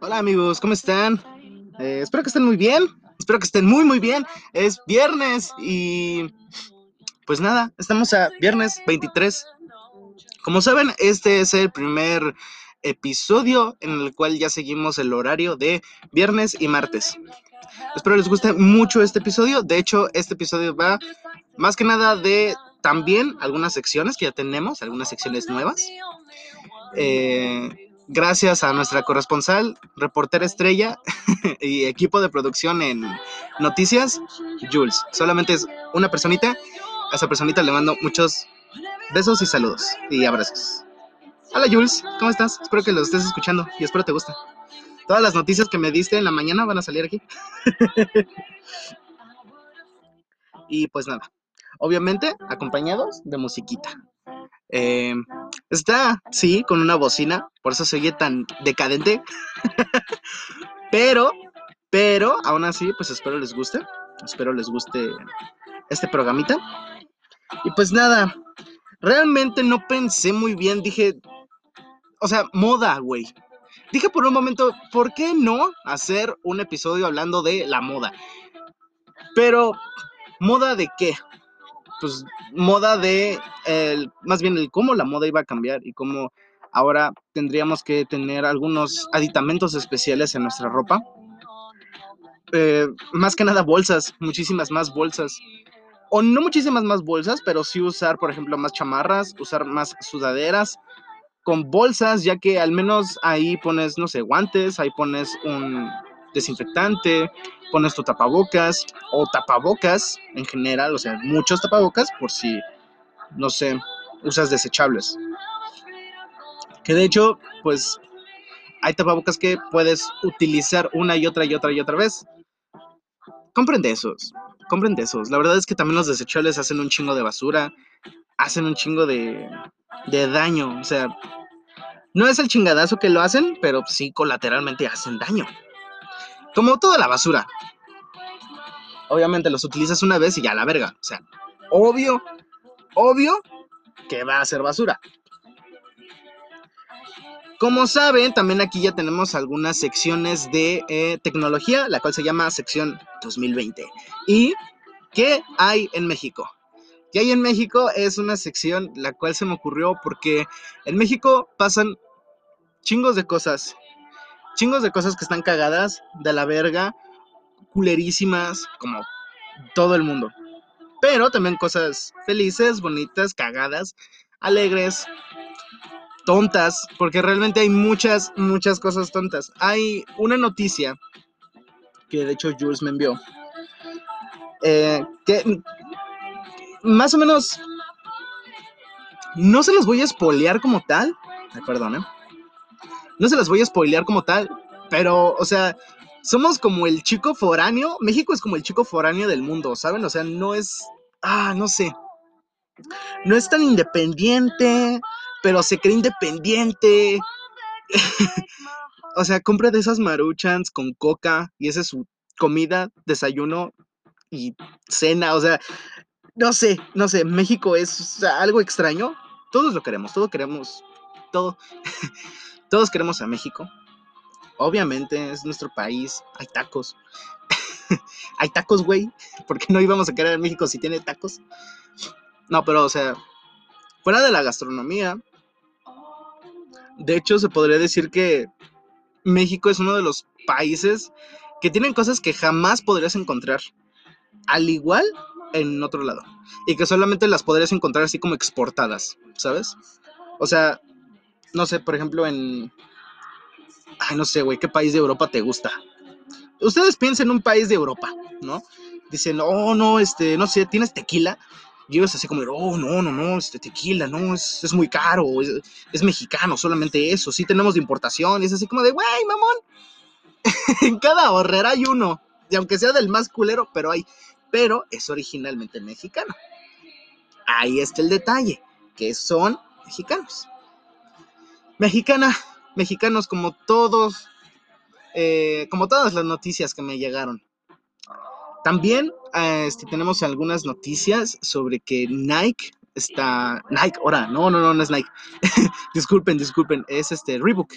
Hola amigos, ¿cómo están? Eh, espero que estén muy bien. Espero que estén muy muy bien. Es viernes y pues nada, estamos a viernes 23. Como saben, este es el primer episodio en el cual ya seguimos el horario de viernes y martes. Espero les guste mucho este episodio. De hecho, este episodio va más que nada de también algunas secciones que ya tenemos, algunas secciones nuevas. Eh, gracias a nuestra corresponsal, reportera estrella y equipo de producción en noticias, Jules. Solamente es una personita. A esa personita le mando muchos besos y saludos y abrazos. Hola Jules, ¿cómo estás? Espero que lo estés escuchando y espero te guste. Todas las noticias que me diste en la mañana van a salir aquí. y pues nada, obviamente acompañados de musiquita. Eh, está, sí, con una bocina, por eso se tan decadente. pero, pero, aún así, pues espero les guste. Espero les guste este programita. Y pues nada, realmente no pensé muy bien, dije, o sea, moda, güey. Dije por un momento, ¿por qué no hacer un episodio hablando de la moda? Pero, ¿moda de qué? Pues, moda de, el, más bien el cómo la moda iba a cambiar y cómo ahora tendríamos que tener algunos aditamentos especiales en nuestra ropa. Eh, más que nada bolsas, muchísimas más bolsas. O no muchísimas más bolsas, pero sí usar, por ejemplo, más chamarras, usar más sudaderas con bolsas, ya que al menos ahí pones, no sé, guantes, ahí pones un desinfectante, pones tu tapabocas o tapabocas en general, o sea, muchos tapabocas por si, no sé, usas desechables. Que de hecho, pues hay tapabocas que puedes utilizar una y otra y otra y otra vez. Compren de esos, compren de esos. La verdad es que también los desechables hacen un chingo de basura, hacen un chingo de, de daño. O sea, no es el chingadazo que lo hacen, pero sí colateralmente hacen daño. Como toda la basura. Obviamente los utilizas una vez y ya la verga. O sea, obvio, obvio que va a ser basura. Como saben, también aquí ya tenemos algunas secciones de eh, tecnología, la cual se llama sección 2020. ¿Y qué hay en México? ¿Qué hay en México? Es una sección la cual se me ocurrió porque en México pasan chingos de cosas chingos de cosas que están cagadas de la verga, culerísimas, como todo el mundo. Pero también cosas felices, bonitas, cagadas, alegres, tontas, porque realmente hay muchas, muchas cosas tontas. Hay una noticia que de hecho Jules me envió, eh, que más o menos no se los voy a espolear como tal. perdón, ¿eh? No se las voy a spoilear como tal, pero, o sea, somos como el chico foráneo. México es como el chico foráneo del mundo, ¿saben? O sea, no es. Ah, no sé. No es tan independiente, pero se cree independiente. o sea, compra de esas maruchans con coca y esa es su comida, desayuno y cena. O sea, no sé, no sé. México es algo extraño. Todos lo queremos, todos queremos. Todo. Todos queremos a México. Obviamente es nuestro país. Hay tacos. Hay tacos, güey. ¿Por qué no íbamos a querer a México si tiene tacos? No, pero o sea, fuera de la gastronomía, de hecho se podría decir que México es uno de los países que tienen cosas que jamás podrías encontrar. Al igual en otro lado. Y que solamente las podrías encontrar así como exportadas, ¿sabes? O sea, no sé, por ejemplo, en... Ay, no sé, güey, ¿qué país de Europa te gusta? Ustedes piensen en un país de Europa, ¿no? Dicen, oh, no, este, no sé, ¿tienes tequila? Y ellos así como, oh, no, no, no, este tequila, no, es, es muy caro, es, mexicano, solamente eso, sí tenemos de importación, y es así como de, güey, mamón. en cada horrera hay uno, y aunque sea del más culero, pero hay, pero es originalmente mexicano. Ahí está el detalle, que son mexicanos mexicana, mexicanos como todos, eh, como todas las noticias que me llegaron. También este, tenemos algunas noticias sobre que Nike está. Nike, ahora, no, no, no, no es Nike. disculpen, disculpen, es este Reebok.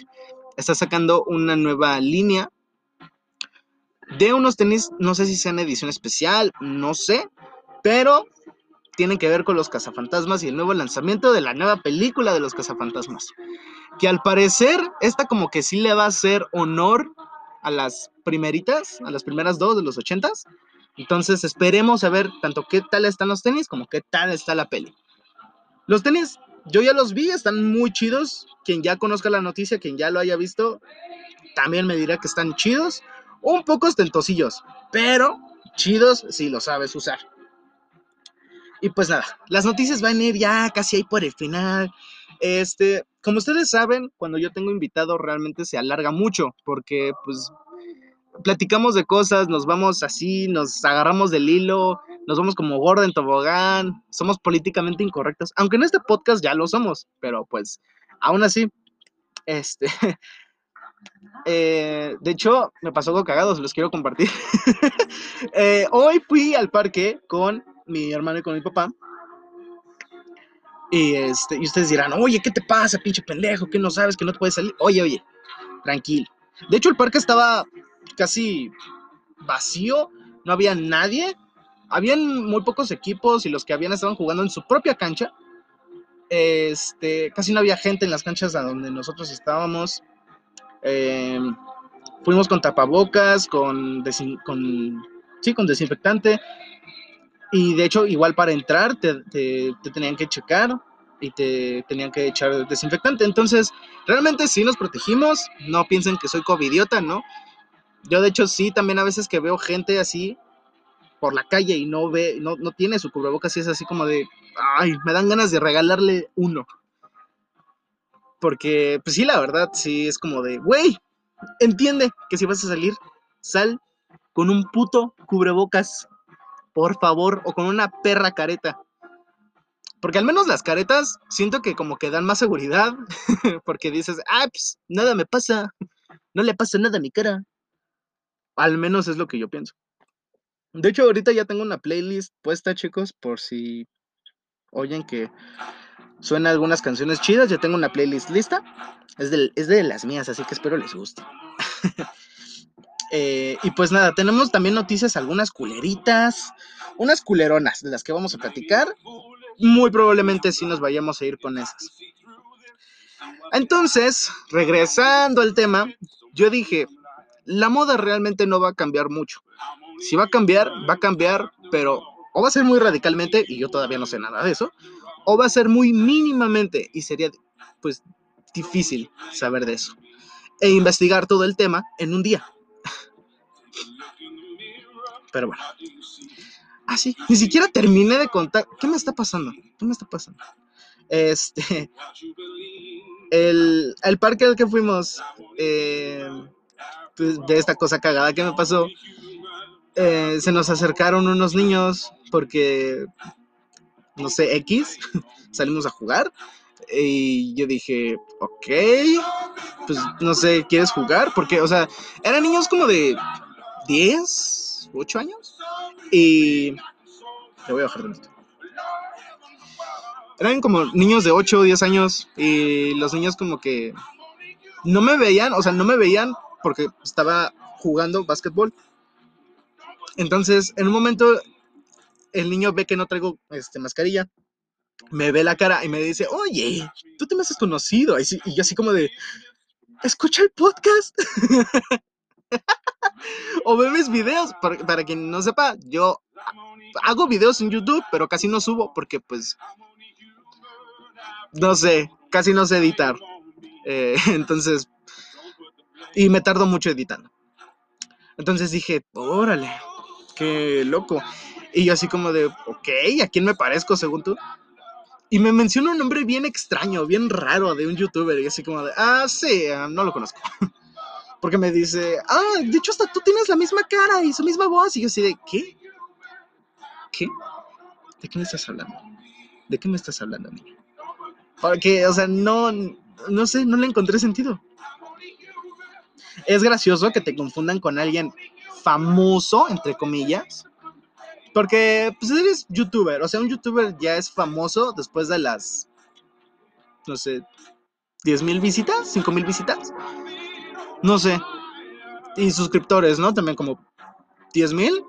está sacando una nueva línea de unos tenis, no sé si sean edición especial, no sé, pero tienen que ver con los cazafantasmas y el nuevo lanzamiento de la nueva película de los cazafantasmas. Que al parecer, esta como que sí le va a hacer honor a las primeritas, a las primeras dos de los ochentas. Entonces esperemos a ver tanto qué tal están los tenis como qué tal está la peli. Los tenis, yo ya los vi, están muy chidos. Quien ya conozca la noticia, quien ya lo haya visto, también me dirá que están chidos. Un poco ostentosillos, pero chidos si lo sabes usar. Y pues nada, las noticias van a ir ya casi ahí por el final. Este, como ustedes saben, cuando yo tengo invitado realmente se alarga mucho porque pues platicamos de cosas, nos vamos así, nos agarramos del hilo, nos vamos como gordo en tobogán, somos políticamente incorrectos, aunque en este podcast ya lo somos, pero pues aún así, este, eh, de hecho, me pasó algo cagado, se los quiero compartir. Eh, hoy fui al parque con mi hermano y con mi papá. Y, este, y ustedes dirán, oye, ¿qué te pasa, pinche pendejo? ¿Qué no sabes que no te puedes salir? Oye, oye, tranquilo. De hecho, el parque estaba casi vacío, no había nadie. Habían muy pocos equipos y los que habían estaban jugando en su propia cancha. Este, casi no había gente en las canchas a donde nosotros estábamos. Em, fuimos con tapabocas, con, sí, con desinfectante. Y de hecho, igual para entrar te, tenían que checar y te tenían que echar desinfectante. Entonces, realmente sí nos protegimos. No piensen que soy covidiota, ¿no? Yo de hecho sí, también a veces que veo gente así por la calle y no ve, no, no tiene su cubrebocas y es así como de, ay, me dan ganas de regalarle uno. Porque, pues sí, la verdad, sí es como de, güey, entiende que si vas a salir, sal con un puto cubrebocas por favor, o con una perra careta. Porque al menos las caretas siento que como que dan más seguridad, porque dices, ah, pues nada me pasa, no le pasa nada a mi cara. Al menos es lo que yo pienso. De hecho, ahorita ya tengo una playlist puesta, chicos, por si oyen que suena algunas canciones chidas. Ya tengo una playlist lista. Es de, es de las mías, así que espero les guste. Eh, y pues nada, tenemos también noticias, algunas culeritas, unas culeronas de las que vamos a platicar. Muy probablemente sí nos vayamos a ir con esas. Entonces, regresando al tema, yo dije, la moda realmente no va a cambiar mucho. Si va a cambiar, va a cambiar, pero o va a ser muy radicalmente, y yo todavía no sé nada de eso, o va a ser muy mínimamente, y sería pues difícil saber de eso. E investigar todo el tema en un día. Pero bueno. Ah, sí, ni siquiera terminé de contar. ¿Qué me está pasando? ¿Qué me está pasando? Este. El, parque al que fuimos, eh, pues, de esta cosa cagada que me pasó, eh, se nos acercaron unos niños porque, no sé, X, salimos a jugar. Y yo dije, ok, pues no sé, ¿quieres jugar? Porque, o sea, eran niños como de 10, 8 años. Y. Le voy a bajar de esto. Eran como niños de 8 o 10 años. Y los niños, como que. No me veían, o sea, no me veían porque estaba jugando básquetbol. Entonces, en un momento, el niño ve que no traigo este, mascarilla. Me ve la cara y me dice, oye, tú te me has conocido. Y, y yo así como de, escucha el podcast. o ve mis videos. Para, quien no sepa, yo hago videos en YouTube, pero casi no subo porque pues no sé, casi no sé editar. Eh, entonces, y me tardo mucho editando. Entonces dije, órale, qué loco. Y yo así como de, ok, ¿a quién me parezco según tú? Y me menciona un nombre bien extraño, bien raro de un youtuber. Y así como de, ah, sí, ah, no lo conozco. Porque me dice, ah, de hecho hasta tú tienes la misma cara y su misma voz. Y yo así de, ¿qué? ¿Qué? ¿De qué me estás hablando? ¿De qué me estás hablando, niña? Porque, o sea, no, no sé, no le encontré sentido. Es gracioso que te confundan con alguien famoso, entre comillas, porque pues eres youtuber, o sea, un youtuber ya es famoso después de las, no sé, 10 mil visitas, 5 mil visitas. No sé. Y suscriptores, ¿no? También como 10 mil,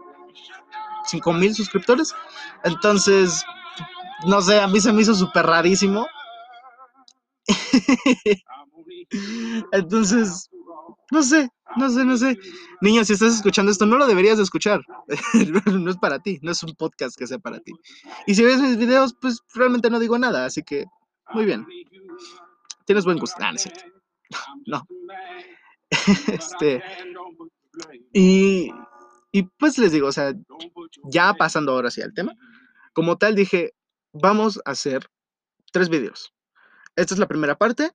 5 mil suscriptores. Entonces, no sé, a mí se me hizo súper rarísimo. Entonces, no sé, no sé, no sé. Niño, si estás escuchando esto, no lo deberías de escuchar. no es para ti, no es un podcast que sea para ti. Y si ves mis videos, pues realmente no digo nada, así que muy bien. Tienes buen gusto. Ah, no, no. este. Y, y pues les digo, o sea, ya pasando ahora sí al tema, como tal dije, vamos a hacer tres videos. Esta es la primera parte.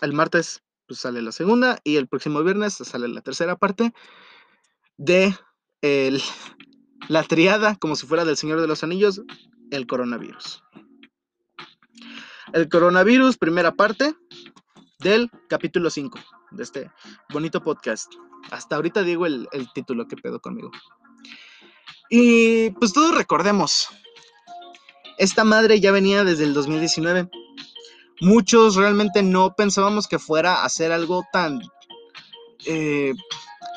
El martes pues, sale la segunda y el próximo viernes sale la tercera parte de la triada, como si fuera del Señor de los Anillos, el coronavirus. El coronavirus, primera parte del capítulo 5 de este bonito podcast. Hasta ahorita digo el, el título que pedo conmigo. Y pues todos recordemos, esta madre ya venía desde el 2019 muchos realmente no pensábamos que fuera a ser algo tan eh,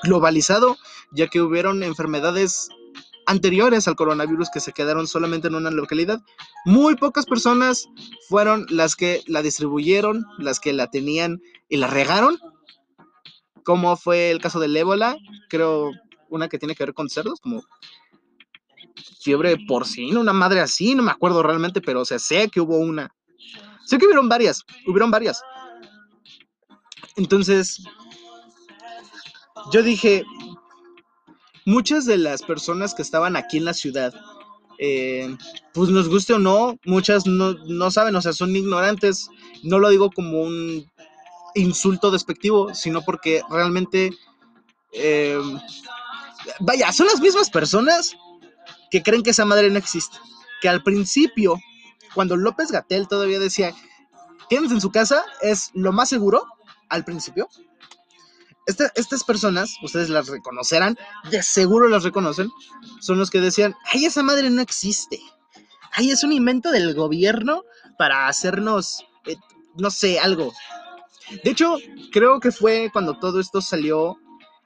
globalizado, ya que hubieron enfermedades anteriores al coronavirus que se quedaron solamente en una localidad. Muy pocas personas fueron las que la distribuyeron, las que la tenían y la regaron, como fue el caso del ébola, creo una que tiene que ver con cerdos, como fiebre porcina, una madre así, no me acuerdo realmente, pero o sea, sé que hubo una. Sé que hubieron varias, hubieron varias. Entonces, yo dije, muchas de las personas que estaban aquí en la ciudad, eh, pues nos guste o no, muchas no, saben, o sea, son ignorantes. No lo digo como un insulto despectivo, sino porque realmente, eh, vaya, son las mismas personas que creen que esa madre no existe. Que al principio cuando López Gatel todavía decía, tienes en su casa es lo más seguro al principio. estas personas, ustedes las reconocerán, de seguro las reconocen, son los que decían, ay, esa madre no existe. Ay, es un invento del gobierno para hacernos, eh, no sé, algo. De hecho, creo que fue cuando todo esto salió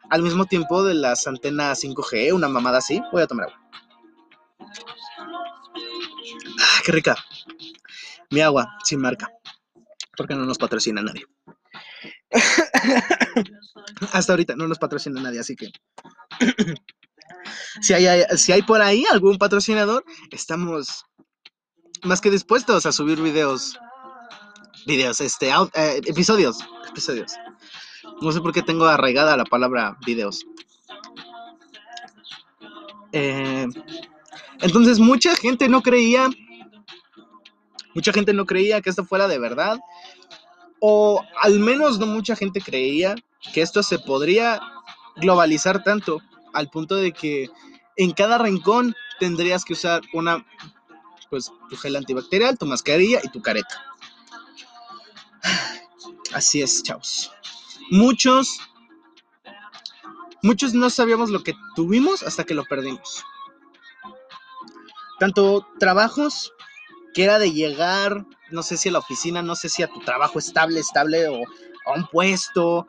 al mismo tiempo de las antenas 5G, una mamada así. Voy a tomar agua. Ah, qué rica. Mi agua, sin marca. Porque no nos patrocina nadie. Hasta ahorita no nos patrocina nadie, así que. si, hay, si hay por ahí algún patrocinador, estamos más que dispuestos a subir videos. Videos, este, eh, episodios. Episodios. No sé por qué tengo arraigada la palabra videos. Eh, entonces mucha gente no creía Mucha gente no creía que esto fuera de verdad, o al menos no mucha gente creía que esto se podría globalizar tanto al punto de que en cada rincón tendrías que usar una, pues, tu gel antibacterial, tu mascarilla y tu careta. Así es, chavos. Muchos, muchos no sabíamos lo que tuvimos hasta que lo perdimos. Tanto trabajos que era de llegar, no sé si a la oficina, no sé si a tu trabajo estable, estable o a un puesto,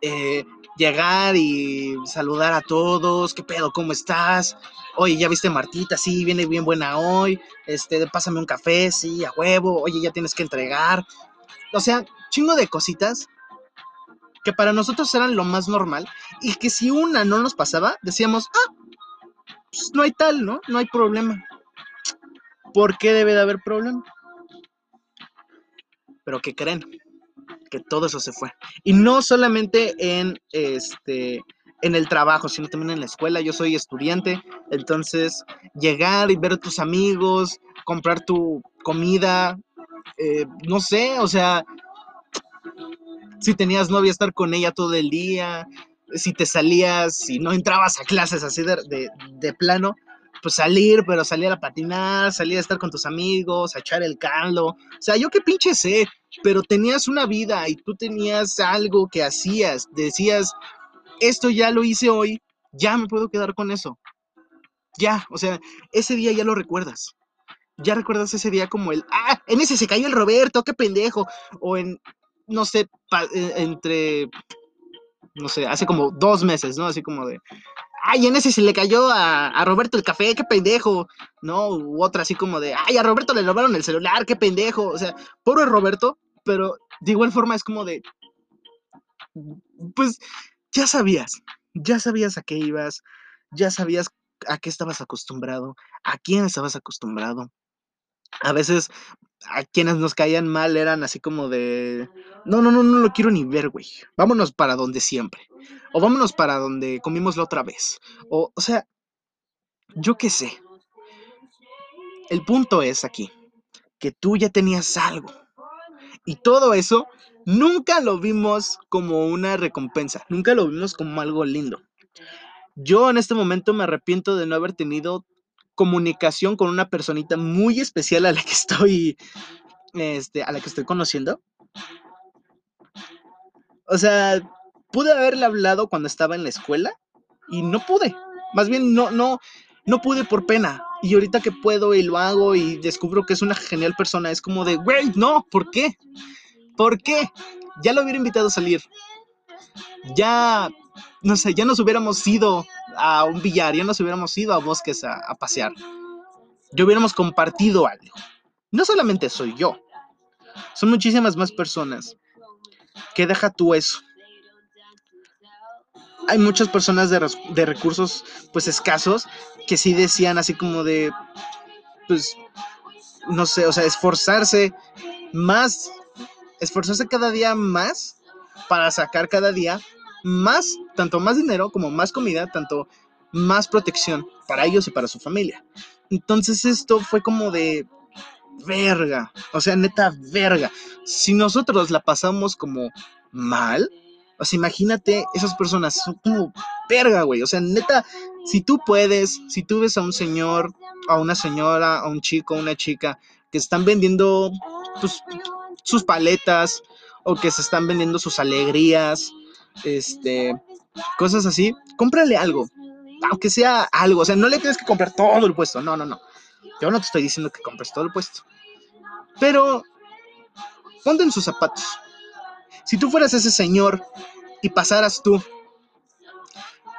eh, llegar y saludar a todos, ¿qué pedo? ¿Cómo estás? Oye, ¿ya viste Martita? Sí, viene bien buena hoy, este, pásame un café, sí, a huevo, oye, ya tienes que entregar. O sea, chingo de cositas que para nosotros eran lo más normal y que si una no nos pasaba, decíamos, ah, pues no hay tal, ¿no? No hay problema. ¿Por qué debe de haber problema? Pero ¿qué creen? Que todo eso se fue. Y no solamente en este en el trabajo, sino también en la escuela. Yo soy estudiante, entonces llegar y ver a tus amigos, comprar tu comida, eh, no sé, o sea, si tenías novia, estar con ella todo el día, si te salías, si no entrabas a clases así de, de plano, pues salir, pero salir a patinar, salir a estar con tus amigos, a echar el caldo. O sea, yo qué pinche sé, pero tenías una vida y tú tenías algo que hacías. Decías, esto ya lo hice hoy, ya me puedo quedar con eso. Ya, o sea, ese día ya lo recuerdas. Ya recuerdas ese día como el, ah, en ese se cayó el Roberto, qué pendejo. O en, no sé, entre no sé, hace como dos meses, ¿no? Así como de, ay, en ese se le cayó a, Roberto el café, qué pendejo, ¿no? U otra así como de, ay, a Roberto le robaron el celular, qué pendejo, o sea, pobre Roberto, pero de igual forma es como de, pues ya sabías, ya sabías a qué ibas, ya sabías a qué estabas acostumbrado, a quién estabas acostumbrado. A veces a quienes nos caían mal eran así como de, no, no, no, no lo quiero ni ver, güey. Vámonos para donde siempre. O vámonos para donde comimos la otra vez. O, o sea, yo qué sé. El punto es aquí, que tú ya tenías algo. Y todo eso nunca lo vimos como una recompensa, nunca lo vimos como algo lindo. Yo en este momento me arrepiento de no haber tenido comunicación con una personita muy especial a la que estoy, este, a la que estoy conociendo. O sea, pude haberle hablado cuando estaba en la escuela y no pude. Más bien no, no, no pude por pena. Y ahorita que puedo y lo hago y descubro que es una genial persona, es como de, güey, no, ¿por qué? ¿Por qué? Ya lo hubiera invitado a salir. Ya, no sé, ya nos hubiéramos ido a un billar, ya nos hubiéramos ido a bosques a, pasear. Ya hubiéramos compartido algo. No solamente soy yo, son muchísimas más personas. que deja tú eso? Hay muchas personas de, de recursos pues escasos que sí decían así como de, pues, no sé, o sea, esforzarse más, esforzarse cada día más para sacar cada día más, tanto más dinero como más comida, tanto más protección para ellos y para su familia. Entonces esto fue como de verga, o sea, neta verga. Si nosotros la pasamos como mal, o sea, imagínate esas personas, son como verga, güey. O sea, neta, si tú puedes, si tú ves a un señor, a una señora, a un chico, a una chica que están vendiendo pues, sus paletas o que se están vendiendo sus alegrías este, cosas así, cómprale algo, aunque sea algo, o sea, no le tienes que comprar todo el puesto, no, no, no. Yo no te estoy diciendo que compres todo el puesto. Pero ponte en sus zapatos. Si tú fueras ese señor y pasaras tú,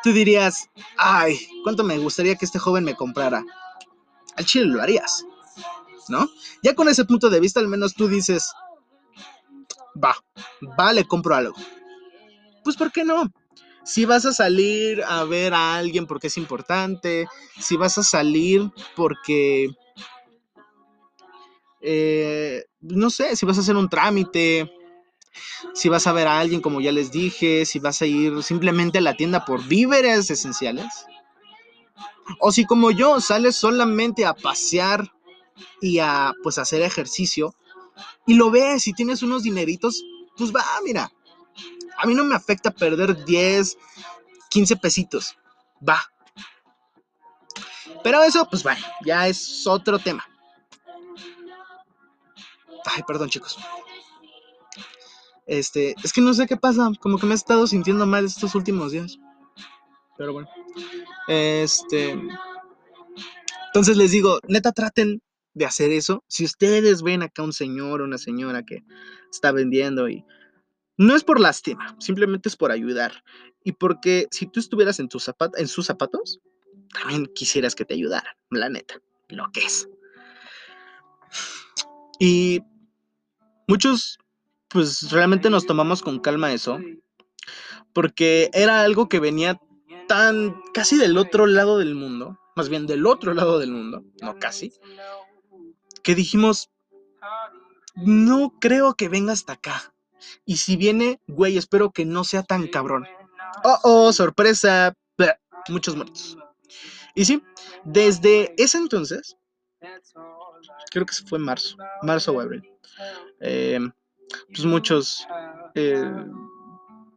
tú dirías, ay, cuánto me gustaría que este joven me comprara. Al chile lo harías, ¿no? Ya con ese punto de vista, al menos tú dices, va, va, le compro algo pues ¿por qué no? Si vas a salir a ver a alguien porque es importante, si vas a salir porque, eh, no sé, si vas a hacer un trámite, si vas a ver a alguien como ya les dije, si vas a ir simplemente a la tienda por víveres esenciales, o si como yo sales solamente a pasear y a pues hacer ejercicio y lo ves y tienes unos dineritos, pues va, mira, a mí no me afecta perder 10, 15 pesitos. Va. Pero eso, pues bueno, ya es otro tema. Ay, perdón, chicos. Este, es que no sé qué pasa, como que me he estado sintiendo mal estos últimos días. Pero bueno. Este. Entonces les digo, neta, traten de hacer eso. Si ustedes ven acá un señor o una señora que está vendiendo y no es por lástima, simplemente es por ayudar. Y porque si tú estuvieras en, tus en sus zapatos, también quisieras que te ayudaran, la neta, lo que es. Y muchos, pues realmente nos tomamos con calma eso, porque era algo que venía tan casi del otro lado del mundo, más bien del otro lado del mundo, no casi, que dijimos, no creo que venga hasta acá. Y si viene, güey, espero que no sea tan cabrón. Oh, oh, sorpresa. muchos muertos. Y sí, desde ese entonces, creo que fue marzo, marzo o abril, eh, pues muchos, eh,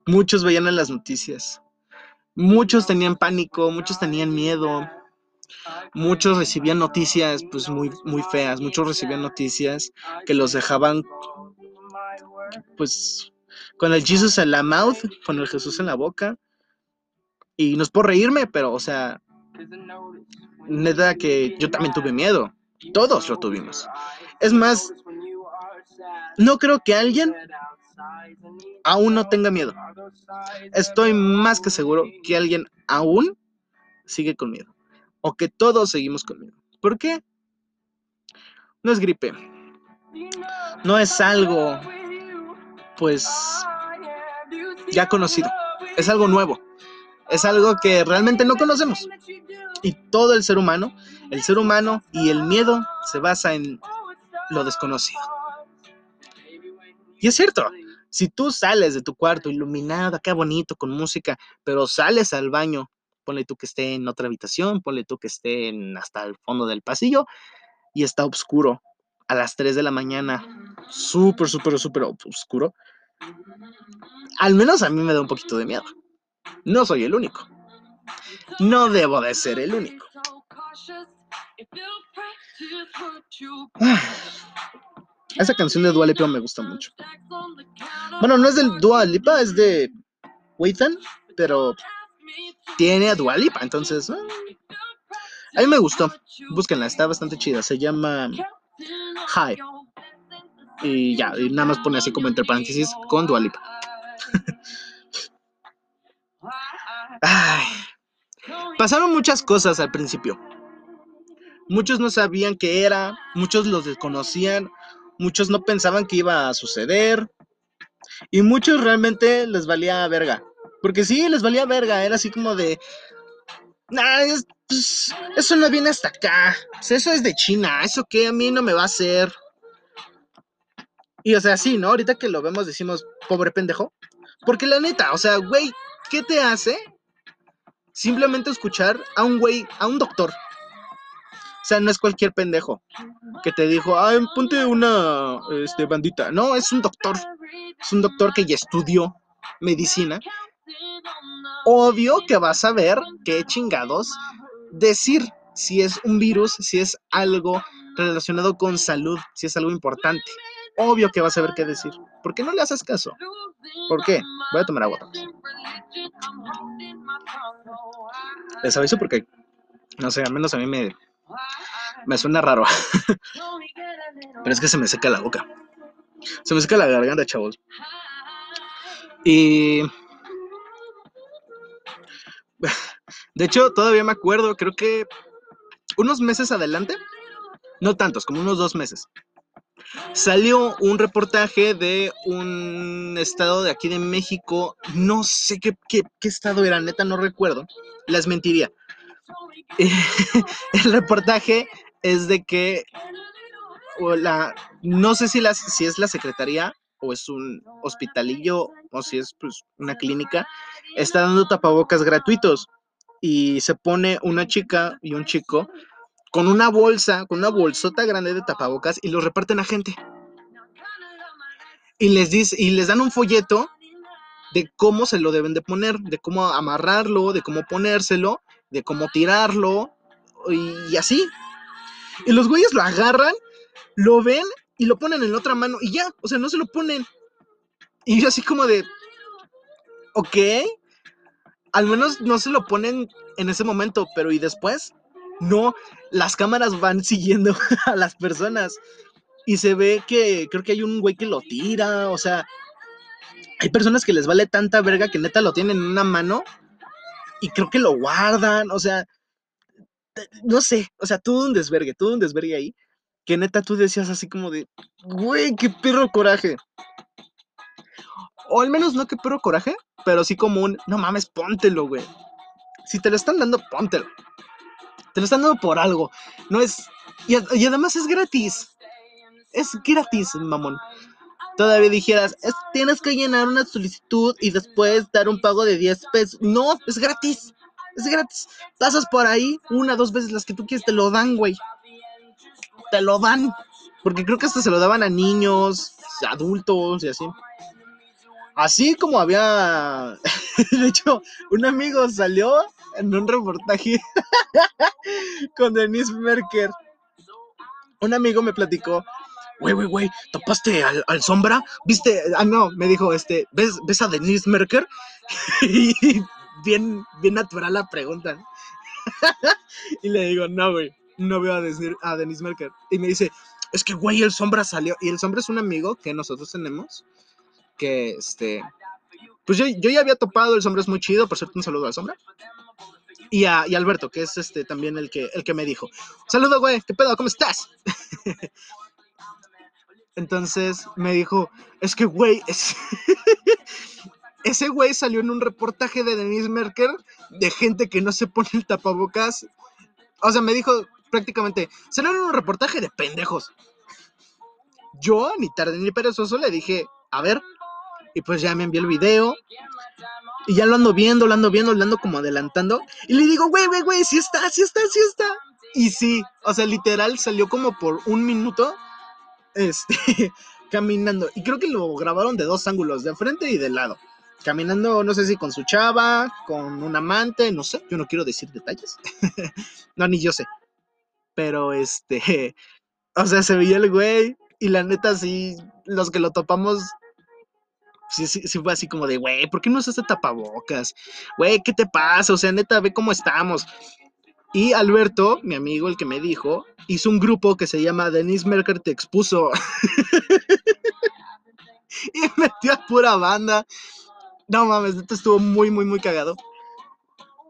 muchos veían en las noticias. Muchos tenían pánico, muchos tenían miedo, muchos recibían noticias pues muy, muy feas, muchos recibían noticias que los dejaban pues con el Jesus en la mouth, con el Jesús en la boca. Y no es por reírme, pero, o sea, neta que yo también tuve miedo. Todos lo tuvimos. Es más, no creo que alguien aún no tenga miedo. Estoy más que seguro que alguien aún sigue con miedo. O que todos seguimos con miedo. ¿Por qué? No es gripe. No es algo, pues, ya conocido. Es algo nuevo. Es algo que realmente no conocemos. Y todo el ser humano, el ser humano y el miedo se basa en lo desconocido. Y es cierto, si tú sales de tu cuarto iluminado, acá bonito, con música, pero sales al baño, ponle tú que esté en otra habitación, ponle tú que esté en hasta el fondo del pasillo y está oscuro a las 3 de la mañana, súper, súper, súper oscuro, al menos a mí me da un poquito de miedo. No soy el único. No debo de ser el único. Esa canción de Dua Lipa me gusta mucho. Bueno, no es del Dua Lipa, es de Waitan, pero tiene a Dua Lipa, entonces... Ah, a mí me gustó. Búsquenla, está bastante chida. Se llama Hi. Y ya, y nada más pone así como entre paréntesis con Dua Lipa. Ay. Pasaron muchas cosas al principio. Muchos no sabían qué era, muchos los desconocían, muchos no pensaban que iba a suceder y muchos realmente les valía verga. Porque sí, les valía verga, era así como de... Nah, pues, eso no viene hasta acá. eso es de China, eso que a mí no me va a hacer. Y o sea, sí, ¿no? Ahorita que lo vemos decimos, pobre pendejo. Porque la neta, o sea, güey, ¿qué te hace simplemente escuchar a un güey, a un doctor? O sea, no es cualquier pendejo que te dijo, ay, ponte una este, bandita. No, es un doctor. Es un doctor que ya estudió medicina. Obvio que vas a ver qué chingados decir si es un virus, si es algo relacionado con salud, si es algo importante. Obvio que vas a ver qué decir. ¿Por qué no le haces caso? ¿Por qué? Voy a tomar agua. Les aviso porque, no sé, al menos a mí me, me suena raro. Pero es que se me seca la boca. Se me seca la garganta, chavos. Y... De hecho, todavía me acuerdo, creo que unos meses adelante, no tantos, como unos dos meses, salió un reportaje de un estado de aquí de México, no sé qué, estado era, neta, no recuerdo, les mentiría. el reportaje es de que la, no sé si, las, si es la secretaría o es un hospitalillo o si es pues, una clínica, está dando tapabocas gratuitos y se pone una chica y un chico con una bolsa, con una bolsota grande de tapabocas y los reparten a gente. Y les, dice, y les dan un folleto de cómo se lo deben de poner, de cómo amarrarlo, de cómo ponérselo, de cómo tirarlo y, así. Y los güeyes lo agarran, lo ven y lo ponen en otra mano y ya, o sea, no se lo ponen. Y yo así como de, ok, al menos no se lo ponen en ese momento, pero ¿y después? No, las cámaras van siguiendo a las personas y se ve que creo que hay un güey que lo tira, o sea, hay personas que les vale tanta verga que neta lo tienen en una mano y creo que lo guardan, o sea, no sé, o sea, todo un desvergue, todo un desvergue ahí, que neta tú decías así como de, güey, qué perro coraje. O al menos no qué perro coraje, pero sí como un, no mames, póntelo, güey. Si te lo están dando, póntelo. Te lo están dando por algo. No es. Y, además es gratis. Es gratis, mamón. Todavía dijeras, tienes que llenar una solicitud y después dar un pago de 10 pesos. No, es gratis. Es gratis. Pasas por ahí una, dos veces las que tú quieres, te lo dan, güey. Te lo dan. Porque creo que hasta se lo daban a niños, adultos y así. Así como había. de hecho, un amigo salió en un reportaje con Denise Merker. Un amigo me platicó, güey, güey, güey, ¿topaste al, sombra? ¿Viste? Ah, no, me dijo, este, ¿ves, ¿ves a Denise Merker? y bien, bien natural la pregunta. y le digo, no, güey, no veo a, decir, a Denise Merker. Y me dice, es que, güey, el sombra salió. Y el sombra es un amigo que nosotros tenemos que este, pues yo, yo ya había topado, el sombra es muy chido, por cierto, un saludo al sombra. Y a, y Alberto, que es este también el que, el que me dijo, saludo, güey, ¿qué pedo? ¿Cómo estás? Entonces me dijo, es que, güey, es... ese güey salió en un reportaje de Denise Merker de gente que no se pone el tapabocas. O sea, me dijo prácticamente, salió en un reportaje de pendejos. Yo, ni tarde ni perezoso, le dije, a ver, y pues ya me envió el video. Y ya lo ando viendo, lo ando viendo, lo ando como adelantando. Y le digo, güey, güey, güey, sí está, sí está, sí está. Y sí, o sea, literal salió como por un minuto. Este, caminando. Y creo que lo grabaron de dos ángulos, de frente y de lado. Caminando, no sé si con su chava, con un amante, no sé, yo no quiero decir detalles. no, ni yo sé. Pero este, o sea, se veía el güey. Y la neta, sí, los que lo topamos sí, sí, fue así como de, güey, ¿por qué no usaste tapabocas? Güey, ¿qué te pasa? O sea, neta, ve cómo estamos. Y Alberto, mi amigo, el que me dijo, hizo un grupo que se llama Denise Merker te expuso. y metió a pura banda. No mames, esto estuvo muy, muy, muy cagado.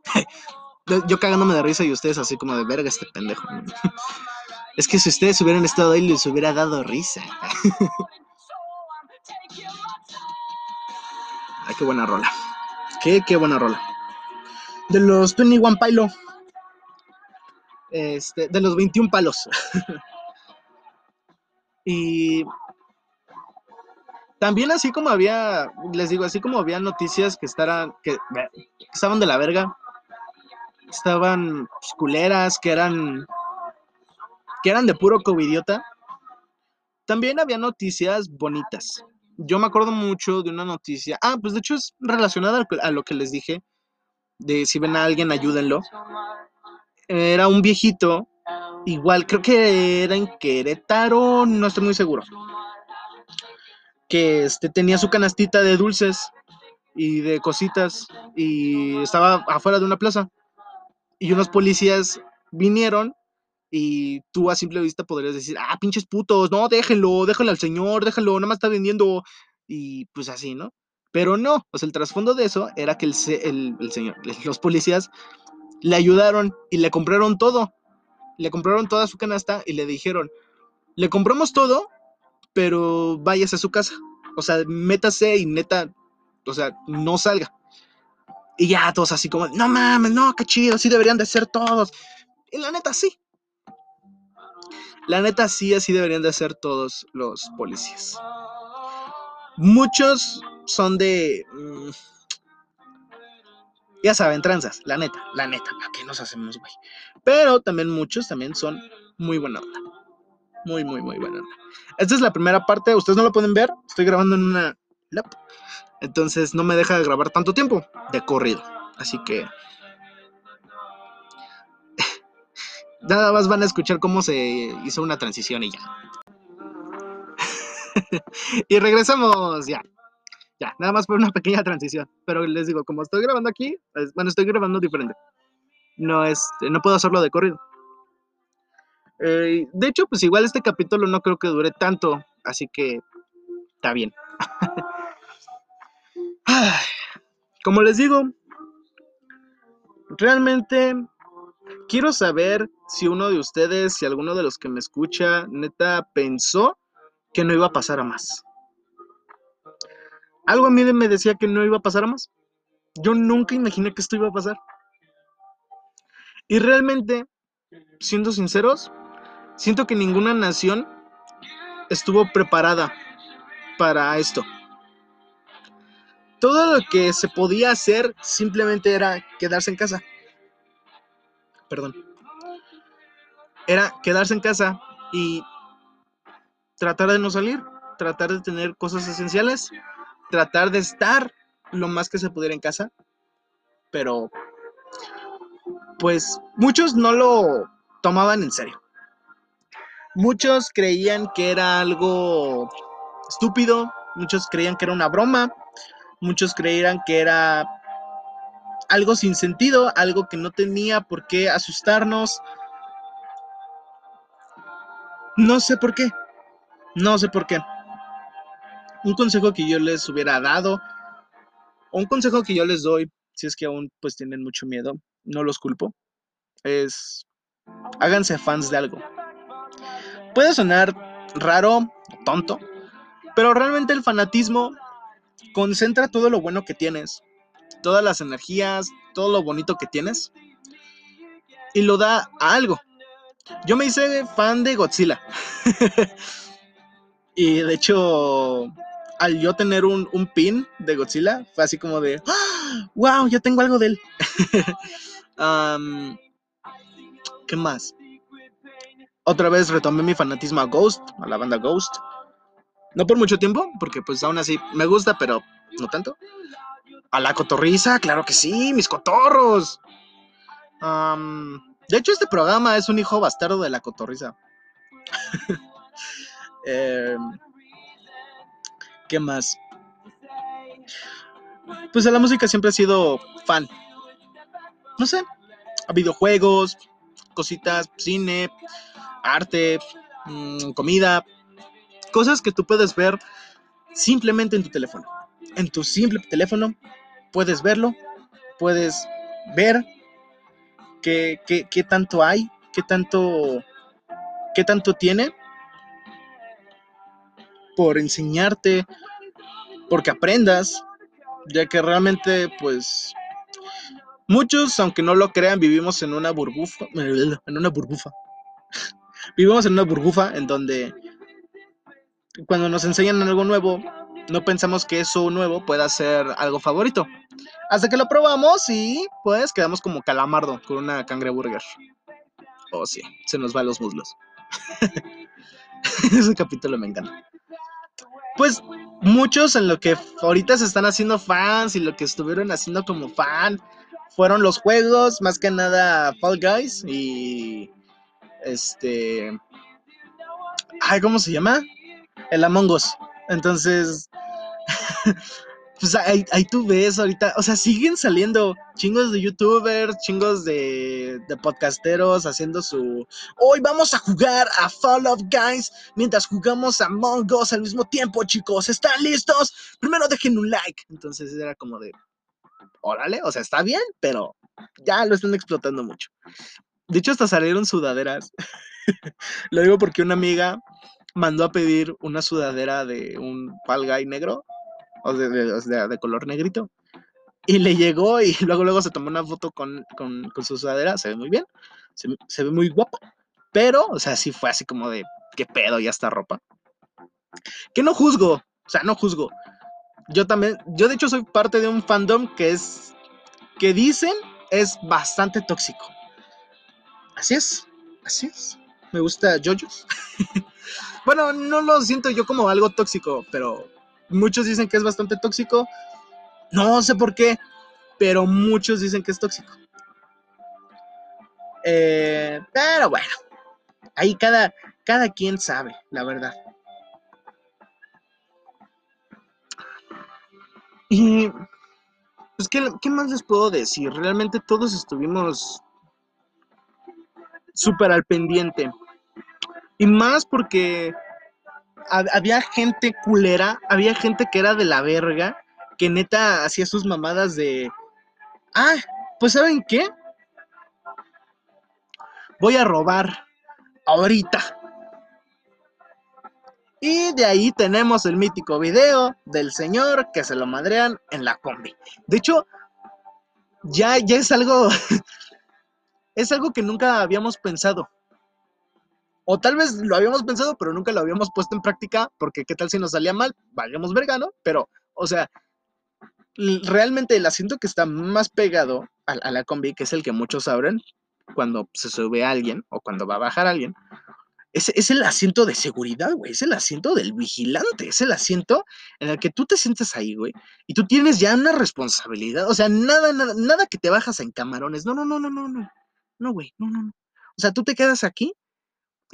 Yo cagándome de risa y ustedes así como de verga este pendejo. Es que si ustedes hubieran estado ahí les hubiera dado risa. Ay, qué buena rola. Qué, qué buena rola. De los 21 Pilo. Este, de los 21 palos. y también así como había, les digo, así como había noticias que, estaban, que, estaban de la verga, estaban pues, culeras, que eran, que eran de puro covidiota, también había noticias bonitas yo me acuerdo mucho de una noticia. Ah, pues de hecho es relacionada a lo que les dije. De si ven a alguien, ayúdenlo. Era un viejito. Igual, creo que era en Querétaro, no estoy muy seguro. Que este, tenía su canastita de dulces y de cositas. Y estaba afuera de una plaza. Y unos policías vinieron y tú a simple vista podrías decir, ah, pinches putos, no, déjenlo, déjenlo al señor, déjenlo, nada más está vendiendo. Y pues así, ¿no? Pero no, pues el trasfondo de eso era que el, el, señor, los policías le ayudaron y le compraron todo. Le compraron toda su canasta y le dijeron, le compramos todo, pero váyase a su casa. O sea, métase y neta, o sea, no salga. Y ya todos así como, no mames, no, qué chido, así deberían de ser todos. Y la neta, sí. La neta sí, así deberían de ser todos los policías. Muchos son de... Mm, ya saben, tranzas, la neta, la neta, ¿para qué nos hacemos, güey? Pero también muchos también son muy buena onda. Muy, muy, muy buena onda. Esta es la primera parte, ustedes no lo pueden ver, estoy grabando en una. Entonces no me deja de grabar tanto tiempo de corrido. Así que Nada más van a escuchar cómo se hizo una transición y ya. y regresamos, ya. Ya, nada más por una pequeña transición. Pero les digo, como estoy grabando aquí, bueno, estoy grabando diferente. No, este, no puedo hacerlo de corrido. Eh, de hecho, pues igual este capítulo no creo que dure tanto, así que está bien. Como les digo, realmente quiero saber si uno de ustedes, si alguno de los que me escucha, neta pensó que no iba a pasar a más. Algo a mí me decía que no iba a pasar a más. Yo nunca imaginé que esto iba a pasar. Y realmente, siendo sinceros, siento que ninguna nación estuvo preparada para esto. Todo lo que se podía hacer simplemente era quedarse en casa perdón, era quedarse en casa y tratar de no salir, tratar de tener cosas esenciales, tratar de estar lo más que se pudiera en casa, pero pues muchos no lo tomaban en serio. Muchos creían que era algo estúpido, muchos creían que era una broma, muchos creían que era algo sin sentido, algo que no tenía por qué asustarnos. No sé por qué. No sé por qué. un consejo que yo les hubiera dado, o un consejo que yo les doy, si es que aún pues tienen mucho miedo, no los culpo, es háganse fans de algo. Puede sonar raro, tonto, pero realmente el fanatismo concentra todo lo bueno que tienes, todas las energías, todo lo bonito que tienes, y lo da a algo. Yo me hice fan de Godzilla. y de hecho, al yo tener un, pin de Godzilla, fue así como de, wow, ¡Ah! ya tengo algo de él. ¿Qué más? Otra vez retomé mi fanatismo a Ghost, a la banda Ghost. No por mucho tiempo, porque pues aún así me gusta, pero no tanto. A la cotorriza, claro que sí, mis cotorros. De hecho, este programa es un hijo bastardo de la cotorriza. Em, ¿Qué más? Pues a la música siempre he sido fan. No sé, a videojuegos, cositas, cine, arte, mm, comida, cosas que tú puedes ver simplemente en tu teléfono. En tu simple teléfono puedes verlo, puedes ver qué, qué tanto hay, qué tanto, qué tanto tiene por enseñarte, porque aprendas, ya que realmente pues muchos, aunque no lo crean, vivimos en una burbuja, en una burbuja. Vivimos en una burbuja en donde cuando nos enseñan algo nuevo, no pensamos que eso nuevo pueda ser algo favorito. Hasta que lo probamos y pues quedamos como calamardo con una cangreburger. Oh sí, se nos va los muslos. Ese capítulo me encanta. Pues muchos en lo que ahorita se están haciendo fans y lo que estuvieron haciendo como fan fueron los juegos, más que nada Fall Guys y este ay, ¿cómo se llama? El Among Us. Entonces, pues ahí, tú ves ahorita, o sea, siguen saliendo chingos de youtubers, chingos de, de, podcasteros haciendo su, hoy vamos a jugar a Fall of Guys mientras jugamos a Among Us al mismo tiempo, chicos, ¿están listos? Primero dejen un like. Entonces era como de, órale, o sea, está bien, pero ya lo están explotando mucho. De hecho, hasta salieron sudaderas. Lo digo porque una amiga mandó a pedir una sudadera de un Fall Guy negro o de, de, color negrito. Y le llegó y luego, luego se tomó una foto con, su sudadera. Se ve muy bien. Se, ve muy guapo. Pero, o sea, sí fue así como de, ¿qué pedo? Ya está ropa. Que no juzgo. O sea, no juzgo. Yo también, yo de hecho soy parte de un fandom que es, que dicen es bastante tóxico. Así es, así es. Me gusta JoJo's. bueno, no lo siento yo como algo tóxico, pero Muchos dicen que es bastante tóxico. No sé por qué, pero muchos dicen que es tóxico. Eh, pero bueno, ahí cada, cada quien sabe, la verdad. Y pues, ¿qué, ¿qué, más les puedo decir? Realmente todos estuvimos súper al pendiente. Y más porque había gente culera, había gente que era de la verga, que neta hacía sus mamadas de, ah, pues ¿saben qué? Voy a robar ahorita. Y de ahí tenemos el mítico video del señor que se lo madrean en la combi. De hecho, ya, ya es algo, es algo que nunca habíamos pensado. O tal vez lo habíamos pensado, pero nunca lo habíamos puesto en práctica, porque qué tal si nos salía mal, valgamos verga, ¿no? Pero, o sea, realmente el asiento que está más pegado a, la combi, que es el que muchos abren cuando se sube alguien o cuando va a bajar alguien, es, es el asiento de seguridad, güey, es el asiento del vigilante, es el asiento en el que tú te sientes ahí, güey, y tú tienes ya una responsabilidad, o sea, nada, nada, nada que te bajas en camarones, no, no, no, no, no, no, no, güey, no, no, no. O sea, tú te quedas aquí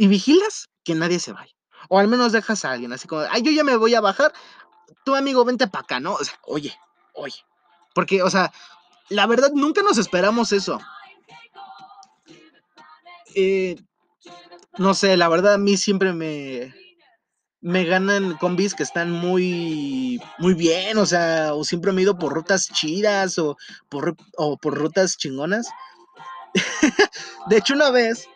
y vigilas que nadie se vaya. O al menos dejas a alguien así como, ay, yo ya me voy a bajar, tu amigo, vente para acá, ¿no? O sea, oye, oye. Porque, o sea, la verdad, nunca nos esperamos eso. Eh, no sé, la verdad a mí siempre me... me ganan combis que están muy, muy bien, o sea, o siempre me he ido por rutas chidas o por, o por rutas chingonas. de hecho, una vez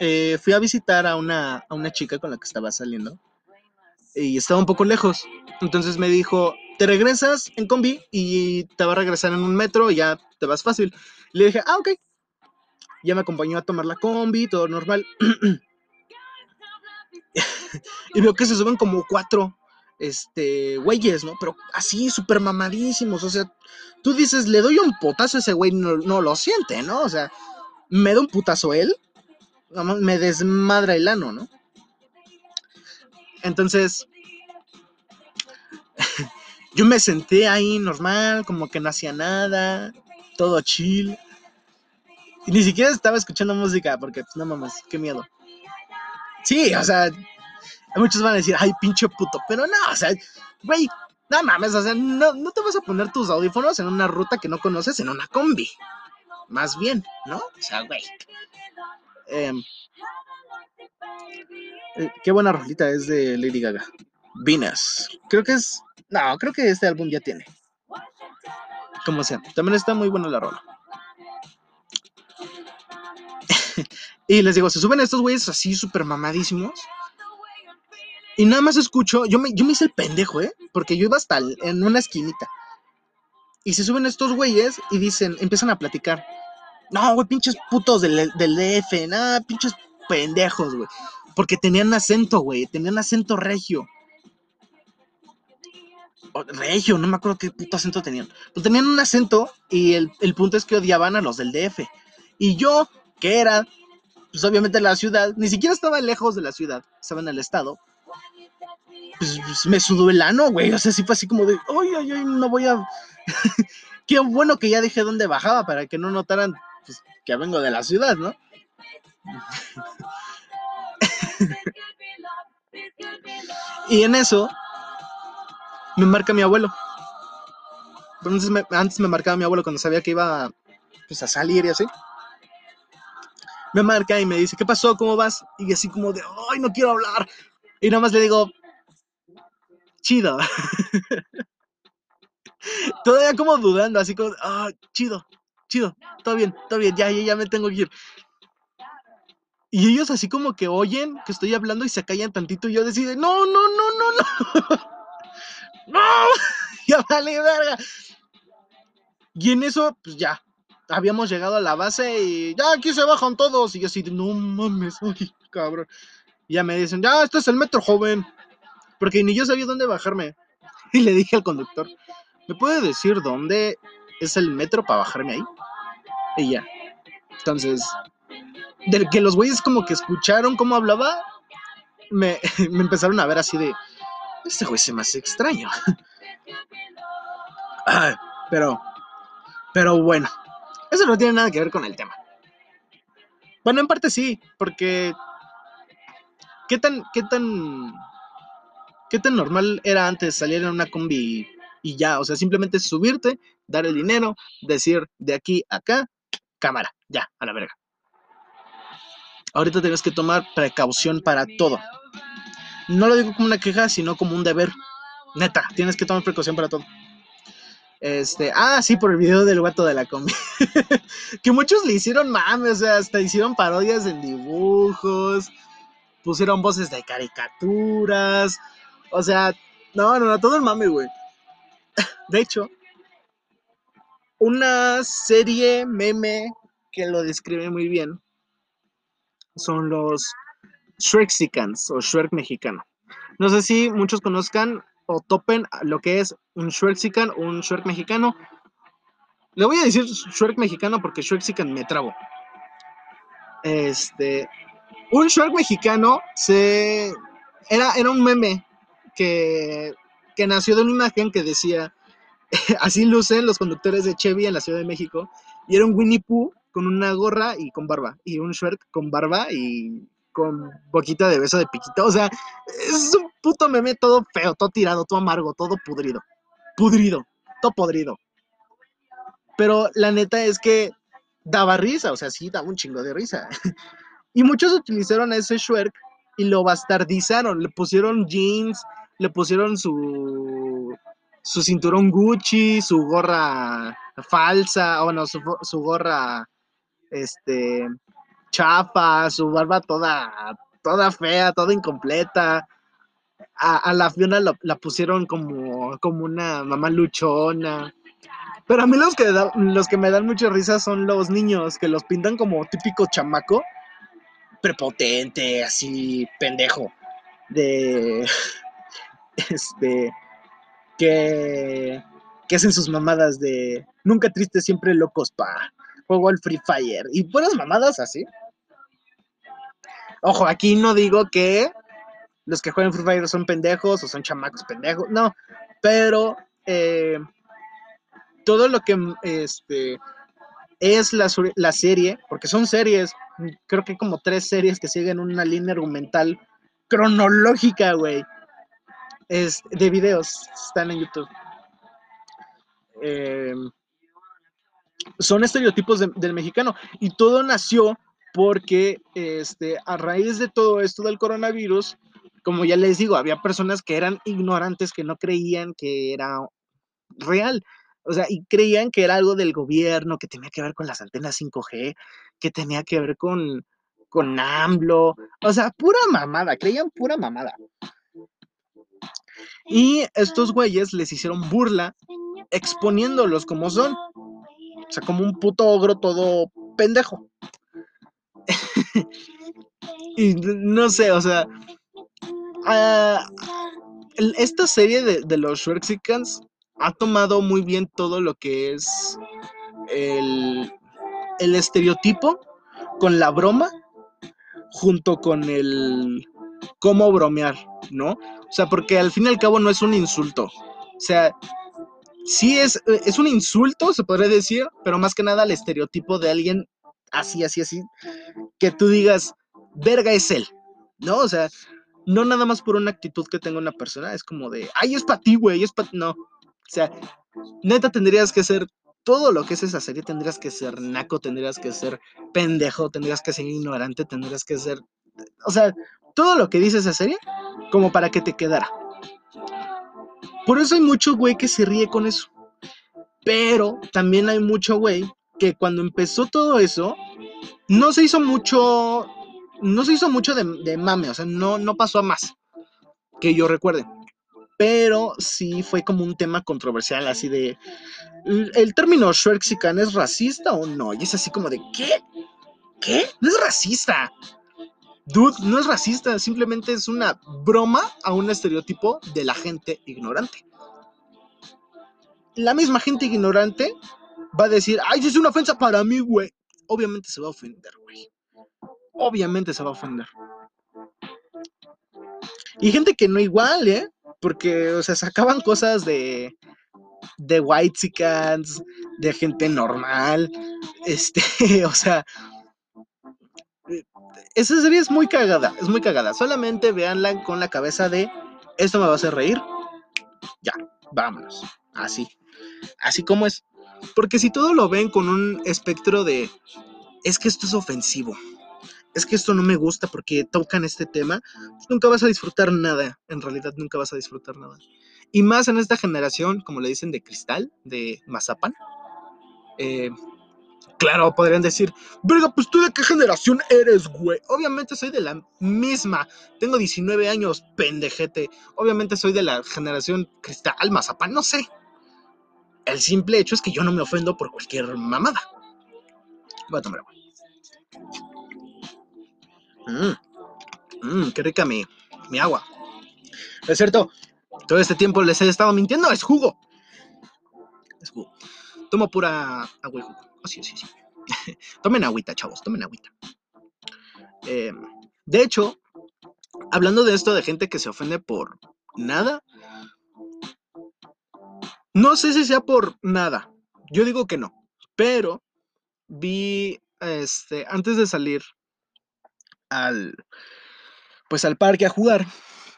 eh, fui a visitar a una, a una chica con la que estaba saliendo y estaba un poco lejos. Entonces me dijo, te regresas en combi y te va a regresar en un metro y ya te vas fácil. Le dije, ah, ok. Ya me acompañó a tomar la combi, todo normal. y veo que se suben como cuatro este, güeyes, ¿no? Pero así, súper mamadísimos. O sea, tú dices, le doy un putazo a ese güey, no, no lo siente, ¿no? O sea, me da un putazo él, me desmadra el ano, ¿no? Entonces, yo me senté ahí normal, como que no hacía nada, todo chill. Y ni siquiera estaba escuchando música, porque pues, no mames, qué miedo. Sí, o sea, muchos van a decir, ay, pinche puto, pero no, o sea, güey, no mames, o sea, no, no te vas a poner tus audífonos en una ruta que no conoces en una combi. Más bien, ¿no? O sea, güey. Em, eh, qué buena rolita es de Lady Gaga. Venus. Creo que es. No, creo que este álbum ya tiene. Como sea. También está muy buena la rola. y les digo, se suben estos güeyes así súper mamadísimos. Y nada más escucho, yo me, yo me hice el pendejo, ¿eh? Porque yo iba hasta en una esquinita. Y se suben estos güeyes y dicen, empiezan a platicar. No, güey, pinches putos del, del DF, nada, pinches pendejos, güey. Porque tenían acento, güey, tenían acento regio. regio, no me acuerdo qué puto acento tenían. Pero tenían un acento y el, el punto es que odiaban a los del DF. Y yo, que era, pues obviamente la ciudad, ni siquiera estaba lejos de la ciudad, estaba en el estado, pues, pues, me sudó el ano, güey. O sea, sí fue así como de, ay, ay, ay, no voy a. Qué bueno que ya dije dónde bajaba para que no notaran pues, que vengo de la ciudad, ¿no? y en eso me marca mi abuelo. Entonces antes me marcaba mi abuelo cuando sabía que iba pues, a salir y así. Me marca y me dice, ¿qué pasó? ¿Cómo vas? Y así como de, ay, no quiero hablar. Y nada más le digo, chido. Todavía como dudando, así como, ah, chido, chido, todo bien, todo bien, ya, ya, ya me tengo que ir. Y ellos así como que oyen que estoy hablando y se callan tantito y yo decido, no, no, no, no, no. no, ya vale verga. Y en eso, pues ya, habíamos llegado a la base y ya aquí se bajan todos. Y yo así, no mames, cabrón. Ya me dicen, ya, este es el metro, joven porque ni yo sabía dónde bajarme. Y le dije al conductor, ¿me puede decir dónde es el metro para bajarme ahí? Y ya. Entonces, de que los güeyes como que escucharon cómo hablaba, me, empezaron a ver así de, este güey se me hace extraño. pero, pero bueno, eso no tiene nada que ver con el tema. Bueno, en parte sí, porque ¿qué tan, qué tan ¿Qué tan normal era antes salir en una combi y, ya? O sea, simplemente subirte, dar el dinero, decir de aquí a acá, cámara, ya, a la verga. Ahorita tienes que tomar precaución para todo. No lo digo como una queja, sino como un deber. Neta, tienes que tomar precaución para todo. Este, ah, sí, por el video del gato de la combi. que muchos le hicieron mames, o sea, hasta hicieron parodias en dibujos, pusieron voces de caricaturas, o sea, no, no, no, todo el mame, güey. De hecho, una serie meme que lo describe muy bien son los Shrekicans o Shrek mexicano. No sé si muchos conozcan o topen lo que es un Shreksican o un Shrek mexicano. Le voy a decir Shrek mexicano porque Shreksican me trabo. Este, un Shrek mexicano se era, era un meme que, nació de una imagen que decía, así lucen los conductores de Chevy en la Ciudad de México, y era un Winnie Pooh con una gorra y con barba, y un Shrek con barba y con boquita de beso de piquito, o sea, es un puto meme todo feo, todo tirado, todo amargo, todo pudrido, pudrido, todo podrido. Pero la neta es que daba risa, o sea, sí, daba un chingo de risa. y muchos utilizaron ese Shrek y lo bastardizaron. Le pusieron jeans, le pusieron su, su cinturón Gucci, su gorra falsa, o bueno, su, su gorra este chafa, su barba toda, toda fea, toda incompleta. A, la Fiona la, pusieron como, como una mamá luchona. Pero a mí los que, los que me dan mucha risa son los niños, que los pintan como típico chamaco, prepotente, así, pendejo. De. Este. Que. Que hacen sus mamadas de. Nunca tristes, siempre locos, pa. Juego al Free Fire. Y buenas mamadas así. Ojo, aquí no digo que los que juegan Free Fire son pendejos o son chamacos pendejos. No. Pero. Eh, todo lo que este, es la, la, serie, porque son series, creo que hay como tres series que siguen una línea argumental cronológica, güey. Es de videos, están en YouTube. Em, son estereotipos del mexicano y todo nació porque este, a raíz de todo esto del coronavirus, como ya les digo, había personas que eran ignorantes, que no creían que era real. O sea, y creían que era algo del gobierno, que tenía que ver con las antenas 5G, que tenía que ver con, con AMLO. O sea, pura mamada, creían pura mamada. Y estos güeyes les hicieron burla exponiéndolos como son. O sea, como un puto ogro todo pendejo. y no sé, o sea. Ah, esta serie de, de los Schwerzikans ha tomado muy bien todo lo que es el, estereotipo con la broma junto con el cómo bromear, ¿no? O sea, porque al fin y al cabo no es un insulto. O sea, sí es, es un insulto, se podría decir, pero más que nada el estereotipo de alguien así, así, así, que tú digas, verga es él, ¿no? O sea, no nada más por una actitud que tenga una persona, es como de, ay, es para ti, güey, es para... No, o sea, neta tendrías que ser todo lo que es esa serie, tendrías que ser naco, tendrías que ser pendejo, tendrías que ser ignorante, tendrías que ser, o sea, todo lo que dice esa serie, como para que te quedara. Por eso hay mucho güey que se ríe con eso. Pero también hay mucho güey que cuando empezó todo eso, no se hizo mucho, no se hizo mucho de, de mame, o sea, no, no pasó a más, que yo recuerde pero sí fue como un tema controversial, así de, ¿el término Schwerxican es racista o no? Y es así como de, ¿qué? ¿Qué? No es racista. Dude, no es racista, simplemente es una broma a un estereotipo de la gente ignorante. La misma gente ignorante va a decir, ay, es una ofensa para mí, güey. Obviamente se va a ofender, güey. Obviamente se va a ofender. Y gente que no igual, ¿eh? porque, o sea, sacaban cosas de, de white de gente normal, este, o sea, esa serie es muy cagada, es muy cagada. Solamente véanla con la cabeza de, esto me va a hacer reír, ya, vámonos, así, así como es. Porque si todo lo ven con un espectro de, es que esto es ofensivo, es que esto no me gusta porque tocan este tema, nunca vas a disfrutar nada, en realidad nunca vas a disfrutar nada. Y más en esta generación, como le dicen, de cristal, de mazapan. Eh, claro, podrían decir, verga, pues tú de qué generación eres, güey. Obviamente soy de la misma. Tengo 19 años, pendejete. Obviamente soy de la generación cristal, mazapán, no sé. El simple hecho es que yo no me ofendo por cualquier mamada. Voy a tomar agua. Mmm, qué rica mi, mi agua. Es cierto, todo este tiempo les he estado mintiendo, es jugo. Es jugo. Tomo pura agua y jugo. Oh, sí, sí, sí. tomen agüita, chavos, tomen agüita. Eh, de hecho, hablando de esto de gente que se ofende por nada, no sé si sea por nada. Yo digo que no, pero vi, este, antes de salir al, pues al parque a jugar,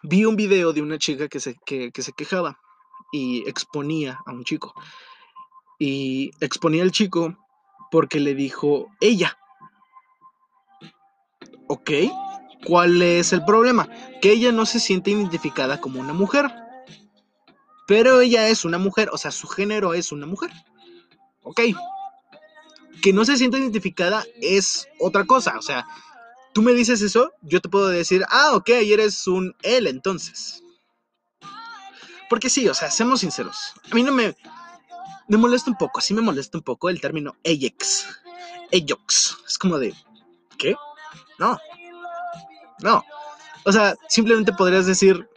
vi un video de una chica que se, que, se quejaba y exponía a un chico. Y exponía al chico porque le dijo ella. Ok, ¿Cuál es el problema? Que ella no se siente identificada como una mujer. Pero ella es una mujer, o sea, su género es una mujer. Ok. Que no se siente identificada es otra cosa. O sea, tú me dices eso, yo te puedo decir, ah, ok, eres un él entonces. Porque sí, o sea, seamos sinceros. A mí no me... Me molesta un poco, sí me molesta un poco el término Ajax. Ajax. Es como de... ¿Qué? No. No. O sea, simplemente podrías decir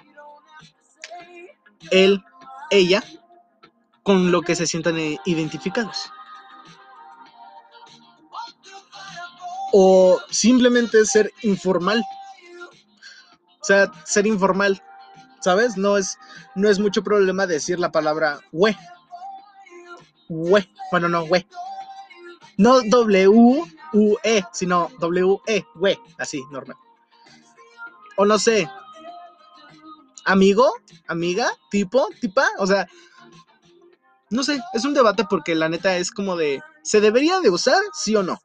él, ella, con lo que se sientan identificados. O simplemente ser informal. O sea, ser informal. ¿Sabes? No es, no es mucho problema decir la palabra we. We. Bueno, no, we. No W-U-E, sino W-E, we. Así, normal. O no sé. Amigo, amiga, tipo, tipa. O sea, no sé, es un debate porque la neta es como de, ¿se debería de usar, sí o no?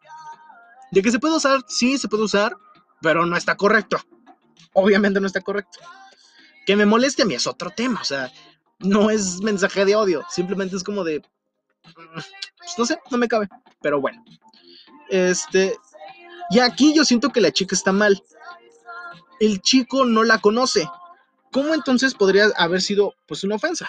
De que se puede usar, sí, se puede usar, pero no está correcto. Obviamente no está correcto. Que me moleste a mí es otro tema, o sea, no es mensaje de odio, simplemente es como de, pues no sé, no me cabe, pero bueno. Este, y aquí yo siento que la chica está mal. El chico no la conoce. ¿Cómo entonces podría haber sido pues una ofensa?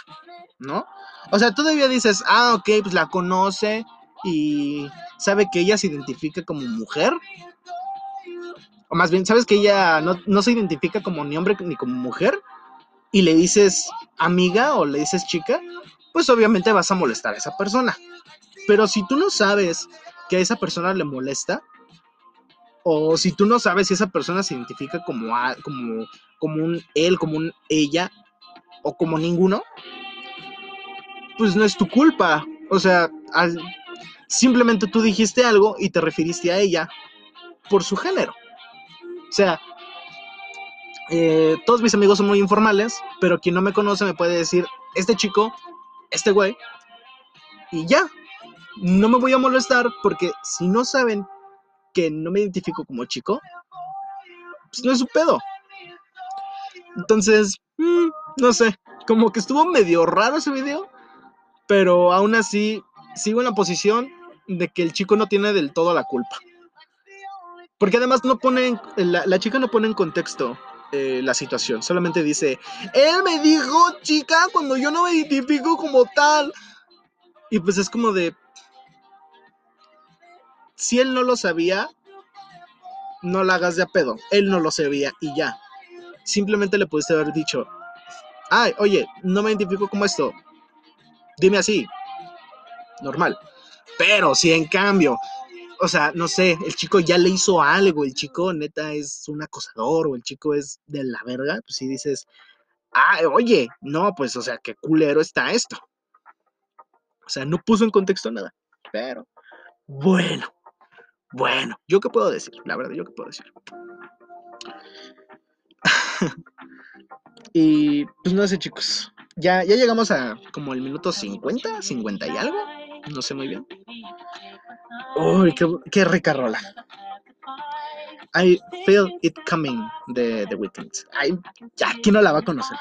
¿No? O sea, todavía dices, ah, ok, pues la conoce y sabe que ella se identifica como mujer. O más bien, sabes que ella no, se identifica como ni hombre ni como mujer. Y le dices amiga o le dices chica, pues obviamente vas a molestar a esa persona. Pero si tú no sabes que a esa persona le molesta, o si tú no sabes si esa persona se identifica como, como, como un él, como un ella, o como ninguno, pues no es tu culpa. O sea, simplemente tú dijiste algo y te referiste a ella por su género. O sea, eh, todos mis amigos son muy informales, pero quien no me conoce me puede decir, este chico, este güey, y ya. No me voy a molestar porque si no saben que no me identifico como chico, pues no es su pedo. Entonces, mm, no sé, como que estuvo medio raro ese video, pero aún así sigo en la posición de que el chico no tiene del todo la culpa. Porque además no pone, la, chica no pone en contexto eh, la situación, solamente dice, él me dijo chica cuando yo no me identifico como tal. Y pues es como de, si él no lo sabía, no la hagas de a pedo, él no lo sabía y ya. Simplemente le pudiste haber dicho, ay, oye, no me identifico como esto, dime así, normal. Pero si en cambio, o sea, no sé, el chico ya le hizo algo, el chico neta es un acosador o el chico es de la verga, pues si dices, ah, oye, no, pues, o sea, qué culero está esto. O sea, no puso en contexto nada. Pero, bueno, bueno, ¿yo qué puedo decir? La verdad, ¿yo qué puedo decir? y pues no sé, chicos. Ya, ya llegamos a como el minuto 50, 50 y algo. No sé muy bien. Uy, qué, qué rica rola. I Feel It Coming de The Weeknd. Ay, ¿quién no la va a conocer?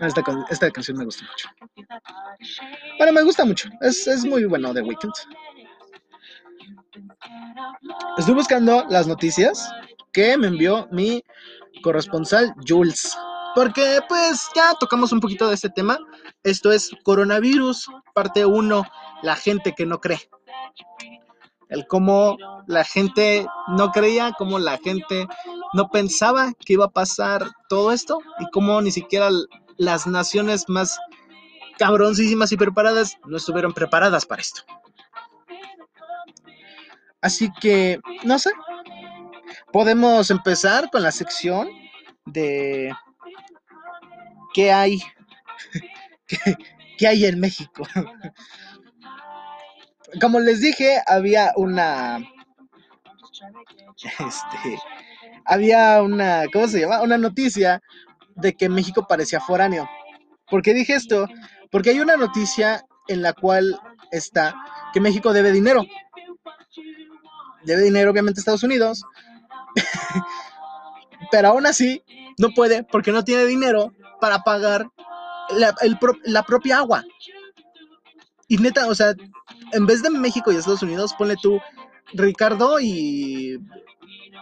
Esta, esta canción me gusta mucho. Bueno, me gusta mucho. Es, es muy bueno The Weeknd. Estoy buscando las noticias que me envió mi corresponsal Jules. Porque pues ya tocamos un poquito de este tema. Esto es coronavirus, parte 1, la gente que no cree. El cómo la gente no creía, cómo la gente no pensaba que iba a pasar todo esto y cómo ni siquiera las naciones más cabroncísimas y preparadas no estuvieron preparadas para esto. Así que, no sé, podemos empezar con la sección de qué hay, qué, hay en México. Como les dije, había una, este, había una, ¿cómo se llama? Una noticia de que México parecía foráneo. ¿Por qué dije esto? Porque hay una noticia en la cual está que México debe dinero. Debe dinero obviamente Estados Unidos Pero aún así, no puede porque no tiene dinero para pagar la, propia agua. Y neta, o sea, en vez de México y Estados Unidos, ponle tú Ricardo y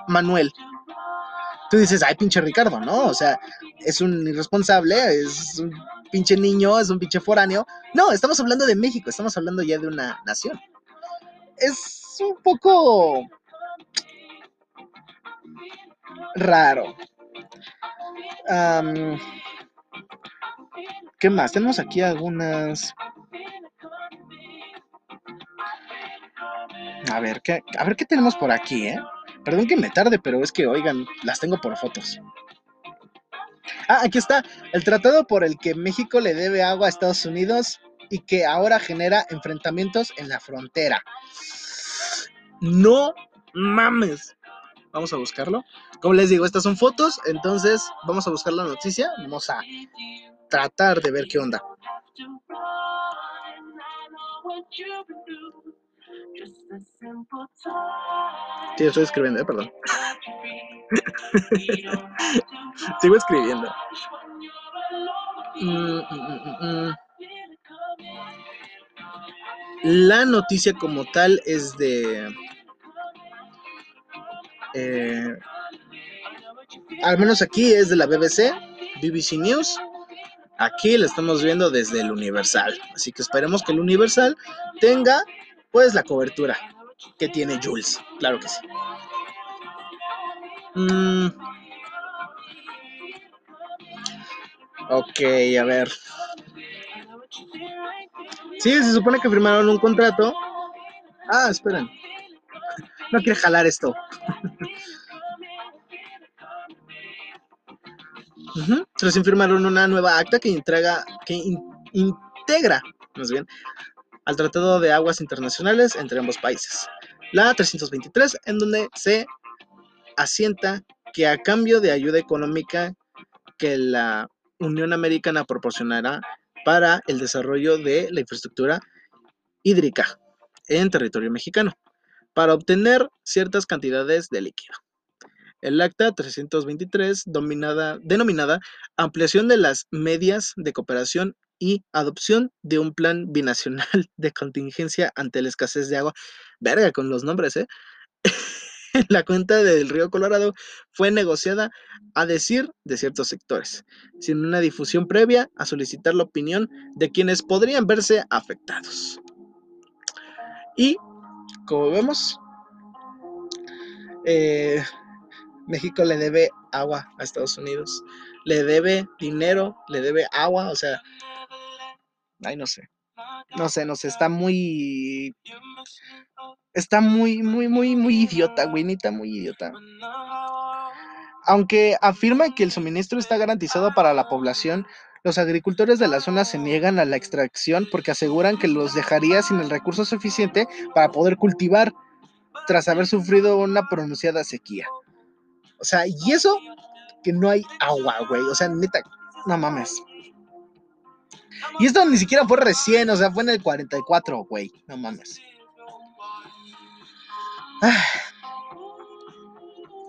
Manuel. Tú dices, ay, pinche Ricardo, ¿no? O sea, es un irresponsable, es un pinche niño, es un pinche foráneo. No, estamos hablando de México, estamos hablando ya de una nación. Es un poco raro. ¿Qué más? Tenemos aquí algunas A ver, ¿qué, a ver qué tenemos por aquí, ¿eh? Perdón que me tarde, pero es que, oigan, las tengo por fotos. Ah, aquí está. El tratado por el que México le debe agua a Estados Unidos y que ahora genera enfrentamientos en la frontera. No mames. Vamos a buscarlo. Como les digo, estas son fotos, entonces vamos a buscar la noticia. Vamos a tratar de ver qué onda. Sí, estoy escribiendo, eh, perdón. Sigo escribiendo. Mm, mm, mm, La noticia como tal es de... Eh, al menos aquí es de la BBC, BBC News. Aquí la estamos viendo desde el Universal. Así que esperemos que el Universal tenga pues la cobertura que tiene Jules, claro que sí. Mm. Ok, a ver. Sí, se supone que firmaron un contrato. Ah, esperen. No quiere jalar esto. Se firmaron una nueva acta que entrega, que integra, más bien, al Tratado de Aguas Internacionales entre ambos países, la 323, en donde se asienta que a cambio de ayuda económica que la Unión Americana proporcionará para el desarrollo de la infraestructura hídrica en territorio mexicano, para obtener ciertas cantidades de líquido. El Acta 323, denominada Ampliación de las Medias de Cooperación y adopción de un plan binacional de contingencia ante la escasez de agua. Verga con los nombres, ¿eh? la cuenta del río Colorado fue negociada a decir de ciertos sectores, sin una difusión previa a solicitar la opinión de quienes podrían verse afectados. Y, como vemos, eh, México le debe agua a Estados Unidos, le debe dinero, le debe agua, o sea, Ay, no sé. No sé, no sé, está muy. Está muy, muy, muy, muy idiota, güey, muy idiota. Aunque afirma que el suministro está garantizado para la población, los agricultores de la zona se niegan a la extracción porque aseguran que los dejaría sin el recurso suficiente para poder cultivar tras haber sufrido una pronunciada sequía. O sea, y eso que no hay agua, güey. O sea, neta, no mames. Y esto ni siquiera fue recién, o sea, fue en el 44, güey. No mames. Ah.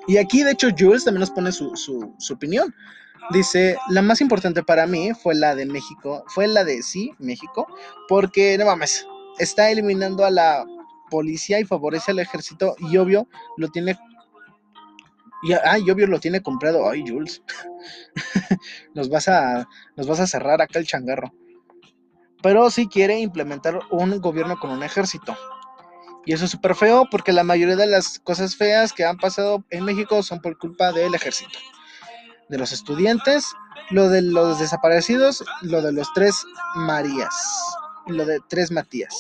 Y aquí, de hecho, Jules también nos pone su, su, opinión. Dice, la más importante para mí fue la de México, fue la de sí, México, porque, no mames, está eliminando a la policía y favorece al ejército y obvio lo tiene y, ah, obvio lo tiene comprado. Ay, Jules. nos, vas a, nos vas a cerrar acá el changarro. Pero sí quiere implementar un gobierno con un ejército. Y eso es súper feo porque la mayoría de las cosas feas que han pasado en México son por culpa del ejército. De los estudiantes, lo de los desaparecidos, lo de los tres Marías. Y lo de tres Matías.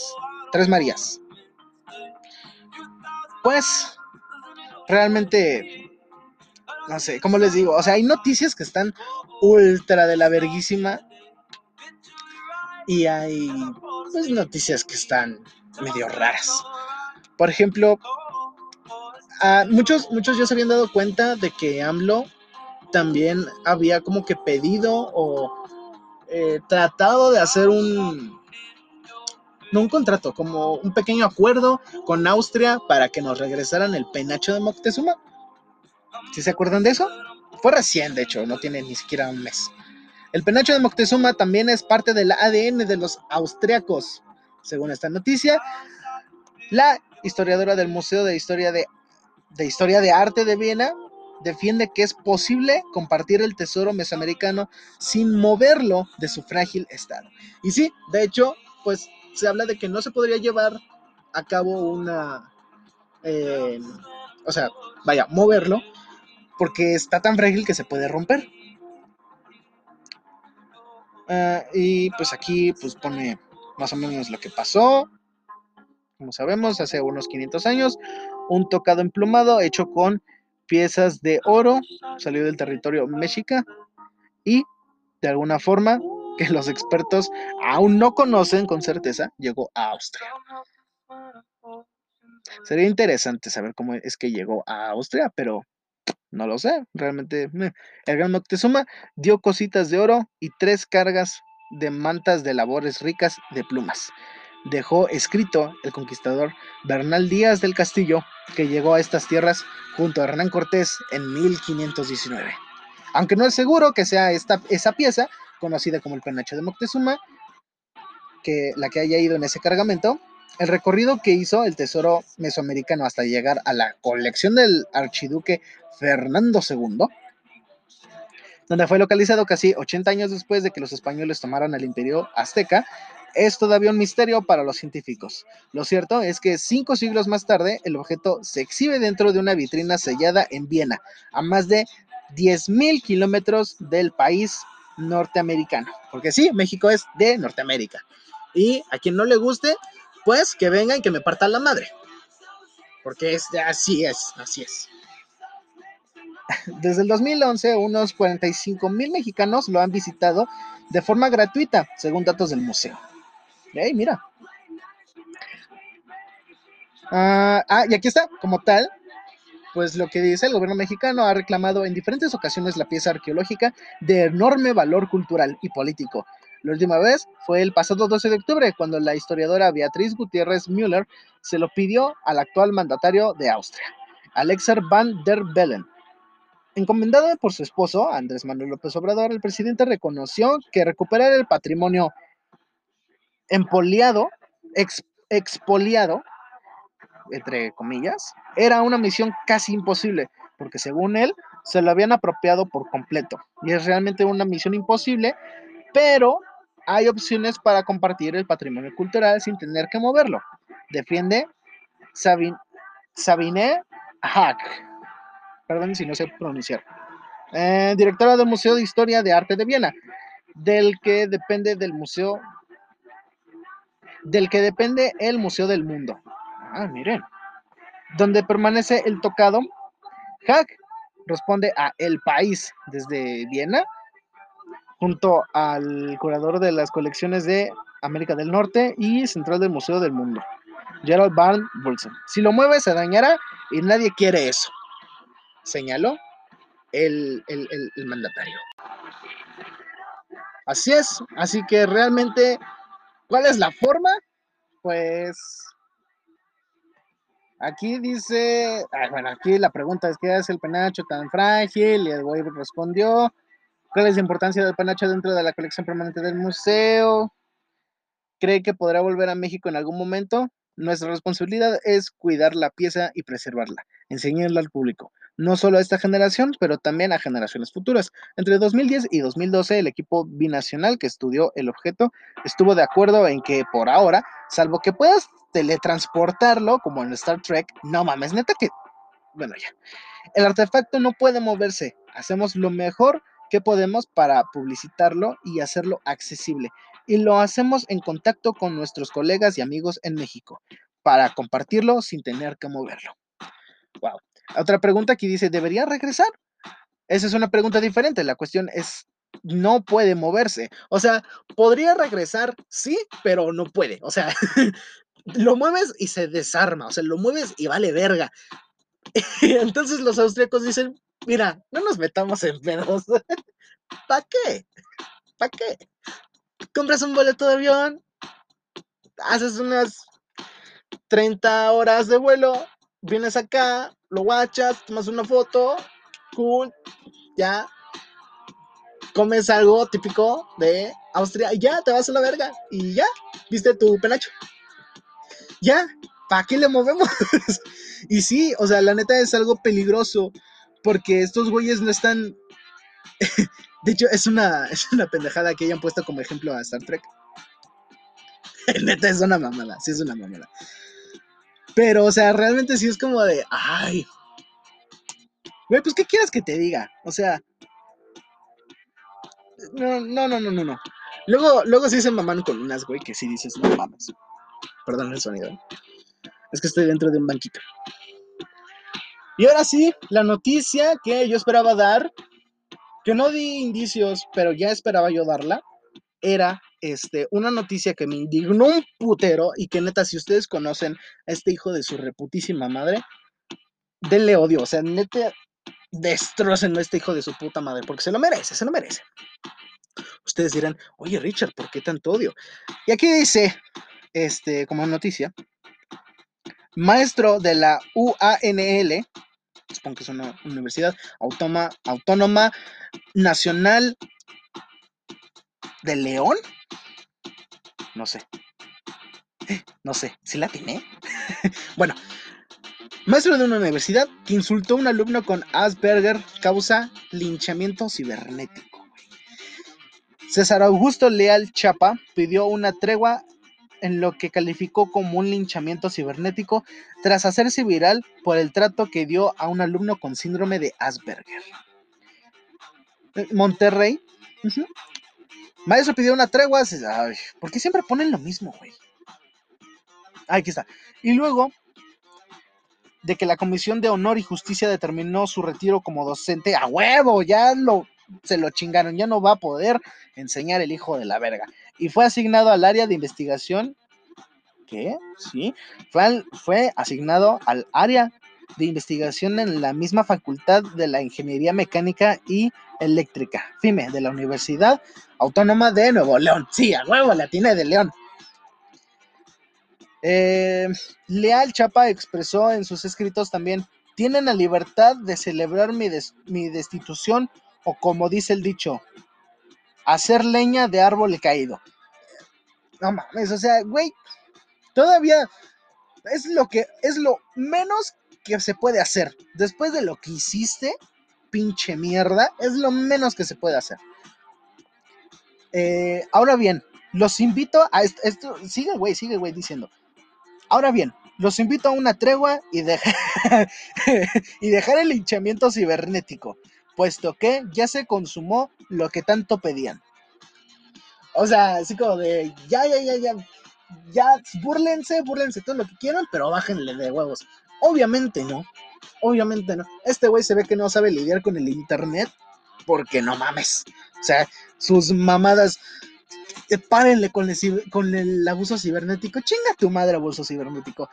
Tres Marías. Pues, realmente no sé, ¿cómo les digo? O sea, hay noticias que están ultra de la verguísima y hay pues, noticias que están medio raras. Por ejemplo, muchos, muchos ya se habían dado cuenta de que AMLO también había como que pedido o eh, tratado de hacer un, no un contrato, como un pequeño acuerdo con Austria para que nos regresaran el penacho de Moctezuma. ¿Sí se acuerdan de eso? Fue recién, de hecho, no tiene ni siquiera un mes. El penacho de Moctezuma también es parte del ADN de los austriacos. Según esta noticia, la historiadora del Museo de Historia de, de Historia de Arte de Viena defiende que es posible compartir el tesoro mesoamericano sin moverlo de su frágil estado. Y sí, de hecho, pues se habla de que no se podría llevar a cabo una, eh, o sea, vaya, moverlo, porque está tan frágil que se puede romper. Ah, y pues aquí pues pone más o menos lo que pasó. Como sabemos, hace unos 500 años, un tocado emplumado hecho con piezas de oro salió del territorio mexica y de alguna forma que los expertos aún no conocen con certeza, llegó a Austria. Sería interesante saber cómo es que llegó a Austria, pero no lo sé. Realmente, el gran Moctezuma dio cositas de oro y tres cargas de mantas de labores ricas de plumas dejó escrito el conquistador Bernal Díaz del Castillo, que llegó a estas tierras junto a Hernán Cortés en 1519. Aunque no es seguro que sea esta, esa pieza, conocida como el penacho de Moctezuma, que la que haya ido en ese cargamento, el recorrido que hizo el tesoro mesoamericano hasta llegar a la colección del archiduque Fernando II, donde fue localizado casi 80 años después de que los españoles tomaran el imperio azteca, es todavía un misterio para los científicos. Lo cierto es que cinco siglos más tarde el objeto se exhibe dentro de una vitrina sellada en Viena, a más de 10.000 kilómetros del país norteamericano. Porque sí, México es de Norteamérica. Y a quien no le guste, pues que venga y que me partan la madre. Porque es, así es, así es. Desde el 2011, unos 45 mil mexicanos lo han visitado de forma gratuita, según datos del museo. ¡Ey, mira! Ah, ah, y aquí está, como tal, pues lo que dice el gobierno mexicano ha reclamado en diferentes ocasiones la pieza arqueológica de enorme valor cultural y político. La última vez fue el pasado 12 de octubre, cuando la historiadora Beatriz Gutiérrez Müller se lo pidió al actual mandatario de Austria, Alexer van der Bellen. Encomendado por su esposo, Andrés Manuel López Obrador, el presidente reconoció que recuperar el patrimonio empoliado, expoliado, entre comillas, era una misión casi imposible, porque según él, se lo habían apropiado por completo. Y es realmente una misión imposible, pero hay opciones para compartir el patrimonio cultural sin tener que moverlo. Defiende Sabine Hack. Perdón si no sé pronunciar. Eh, directora del Museo de Historia de Arte de Viena, del que depende del Museo del que depende el Museo del Mundo. Ah, miren. Donde permanece el tocado. Hack responde a El País desde Viena, junto al curador de las colecciones de América del Norte y central del Museo del Mundo, Gerald Van Bolson. Si lo mueve se dañará y nadie quiere eso, señaló el, el mandatario. Así es, así que realmente ¿Cuál es la forma? Pues aquí dice, bueno, aquí la pregunta es ¿qué hace el penacho tan frágil? Y el güey respondió, ¿cuál es la importancia del penacho dentro de la colección permanente del museo? ¿Cree que podrá volver a México en algún momento? Nuestra responsabilidad es cuidar la pieza y preservarla, enseñarla al público no solo a esta generación, pero también a generaciones futuras. Entre 2010 y 2012, el equipo binacional que estudió el objeto estuvo de acuerdo en que por ahora, salvo que puedas teletransportarlo, como en Star Trek, no mames, neta que, bueno ya, el artefacto no puede moverse. Hacemos lo mejor que podemos para publicitarlo y hacerlo accesible. Y lo hacemos en contacto con nuestros colegas y amigos en México, para compartirlo sin tener que moverlo. Wow. Otra pregunta aquí dice, ¿debería regresar? Esa es una pregunta diferente. La cuestión es, no puede moverse. O sea, podría regresar, sí, pero no puede. O sea, lo mueves y se desarma. O sea, lo mueves y vale verga. Entonces los austríacos dicen, mira, no nos metamos en pedos. ¿Para qué? ¿Para qué? Compras un boleto de avión, haces unas 30 horas de vuelo, vienes acá, lo guachas, tomas una foto cool, ya. Comes algo típico de Austria y ya te vas a la verga. Y ya, viste tu penacho. Ya, ¿para qué le movemos? y sí, o sea, la neta es algo peligroso. Porque estos güeyes no están. de hecho, es una, es una pendejada que hayan puesto como ejemplo a Star Trek. neta es una mamada, sí es una mamada. Pero, o sea, realmente sí es como de, ay. Güey, pues, ¿qué quieres que te diga? O sea. No, no, no, no, no. Luego, luego sí se maman con unas, güey, que sí dices, no mames. Perdón el sonido. Es que estoy dentro de un banquito. Y ahora sí, la noticia que yo esperaba dar, que no di indicios, pero ya esperaba yo darla, era este, una noticia que me indignó un putero y que neta, si ustedes conocen a este hijo de su reputísima madre, denle odio, o sea, neta, destrocen a este hijo de su puta madre, porque se lo merece, se lo merece. Ustedes dirán, oye Richard, ¿por qué tanto odio? Y aquí dice, este, como noticia, maestro de la UANL, supongo que es una universidad autónoma, autónoma nacional de León. No sé. No sé, ¿sí la tiene? bueno, maestro de una universidad que insultó a un alumno con Asperger causa linchamiento cibernético. César Augusto Leal Chapa pidió una tregua en lo que calificó como un linchamiento cibernético tras hacerse viral por el trato que dio a un alumno con síndrome de Asperger. Eh, Monterrey. Maestro pidió una tregua. Ay, ¿Por qué siempre ponen lo mismo, güey? aquí está. Y luego de que la Comisión de Honor y Justicia determinó su retiro como docente, a huevo, ya lo se lo chingaron, ya no va a poder enseñar el hijo de la verga. Y fue asignado al área de investigación. ¿Qué? Sí, fue, fue asignado al área de investigación en la misma facultad de la Ingeniería Mecánica y Eléctrica, FIME, de la Universidad Autónoma de Nuevo León. Sí, a huevo, la tiene de León. Eh, Leal Chapa expresó en sus escritos también, tienen la libertad de celebrar mi, mi destitución o como dice el dicho, hacer leña de árbol caído. No mames, o sea, güey, todavía es lo que es lo menos que se puede hacer. Después de lo que hiciste, pinche mierda, es lo menos que se puede hacer. Eh, ahora bien, los invito a esto, sigue güey, sigue güey diciendo. Ahora bien, los invito a una tregua y, y dejar el hinchamiento cibernético puesto que ya se consumó lo que tanto pedían. O sea, así como de, ya, ya, ya, ya, ya, burlense, burlense todo lo que quieran, pero bájenle de huevos. Obviamente no, obviamente no. Este güey se ve que no sabe lidiar con el internet, porque no mames. O sea, sus mamadas, eh, párenle con el, con el abuso cibernético. Chinga tu madre, abuso cibernético.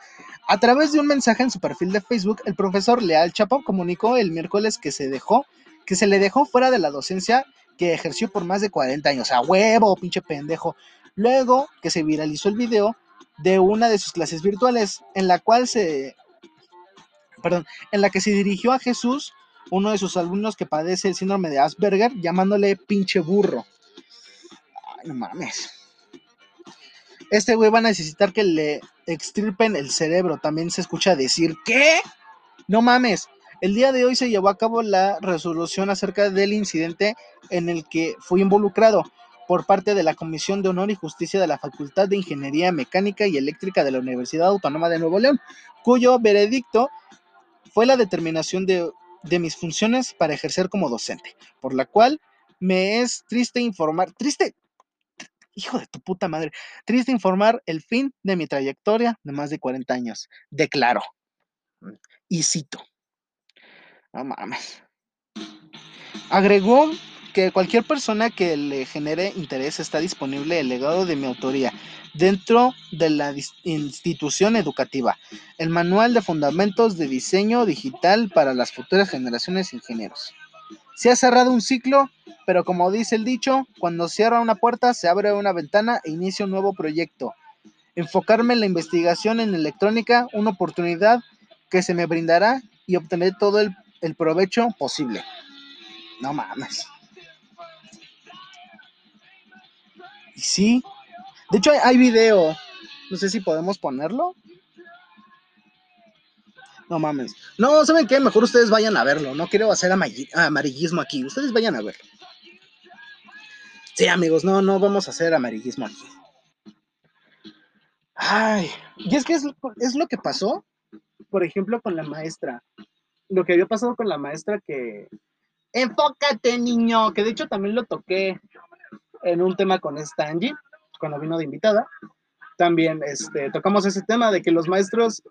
A través de un mensaje en su perfil de Facebook, el profesor Leal Chapo comunicó el miércoles que se dejó que se le dejó fuera de la docencia que ejerció por más de 40 años. Sea, huevo, pinche pendejo. Luego que se viralizó el video de una de sus clases virtuales en la cual se perdón, en la que se dirigió a Jesús, uno de sus alumnos que padece el síndrome de Asperger, llamándole pinche burro. Ay, no mames. Este güey va a necesitar que le extirpen el cerebro. También se escucha decir, ¿qué? No mames. El día de hoy se llevó a cabo la resolución acerca del incidente en el que fue involucrado por parte de la Comisión de Honor y Justicia de la Facultad de Ingeniería Mecánica y Eléctrica de la Universidad Autónoma de Nuevo León, cuyo veredicto fue la determinación de, mis funciones para ejercer como docente, por la cual me es triste informar, triste, hijo de tu puta madre, triste informar el fin de mi trayectoria de más de 40 años, declaró. Y cito. No mames. Agregó que cualquier persona que le genere interés está disponible el legado de mi autoría dentro de la institución educativa, el manual de fundamentos de diseño digital para las futuras generaciones de ingenieros. Se ha cerrado un ciclo, pero como dice el dicho, cuando cierra una puerta se abre una ventana e inicia un nuevo proyecto. Enfocarme en la investigación en electrónica, una oportunidad que se me brindará y obtener todo el el provecho posible. No mames. Y sí. De hecho, hay, video. No sé si podemos ponerlo. No mames. No, ¿saben qué? Mejor ustedes vayan a verlo. No quiero hacer amarillismo aquí. Ustedes vayan a verlo. Sí, amigos, no, no vamos a hacer amarillismo aquí. Ay, y es que es, es lo que pasó, por ejemplo, con la maestra. Lo que había pasado con la maestra que... Enfócate, niño, que de hecho también lo toqué en un tema con esta Angie, cuando vino de invitada. También este, tocamos ese tema de que los maestros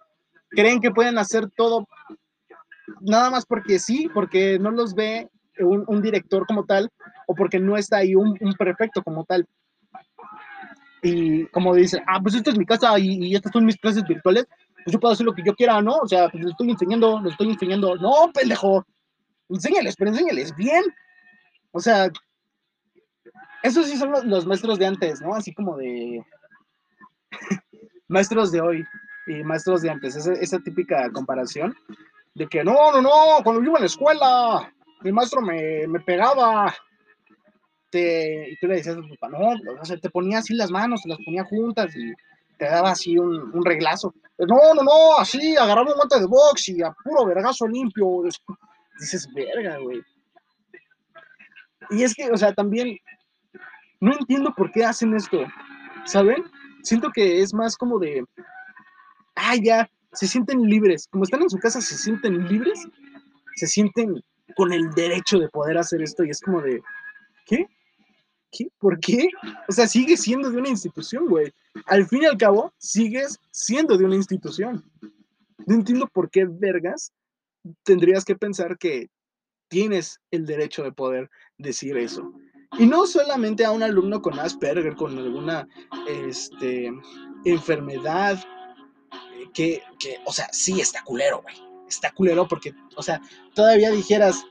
creen que pueden hacer todo nada más porque sí, porque no los ve un, director como tal o porque no está ahí un, un, prefecto como tal. Y como dice, ah, pues esto es mi casa y, y, estas son mis clases virtuales, pues yo puedo hacer lo que yo quiera, ¿no? O sea, pues les estoy enseñando, les estoy enseñando. No, pendejo, enséñales, pero enséñales bien. O sea, esos sí son los, maestros de antes, ¿no? Así como de maestros de hoy y maestros de antes, esa, típica comparación de que no, no, no, cuando yo iba a la escuela, mi maestro me, me pegaba. Te, y tú le decías a tu papá, no, o sea, te ponía así las manos, te las ponía juntas y te daba así un, un reglazo. No, no, no, así, agarraba un guante de box y a puro vergazo limpio. Dices, verga, güey. Y es que, o sea, también no entiendo por qué hacen esto, ¿saben? Siento que es más como de, ah, ya, se sienten libres. Como están en su casa, se sienten libres, se sienten con el derecho de poder hacer esto y es como de, ¿qué? ¿Qué? ¿Por qué? O sea, sigues siendo de una institución, güey. Al fin y al cabo, sigues siendo de una institución. No entiendo por qué, vergas, tendrías que pensar que tienes el derecho de poder decir eso. Y no solamente a un alumno con Asperger, con alguna este, enfermedad, que, que, o sea, sí está culero, güey está culero porque, o sea, todavía dijeras,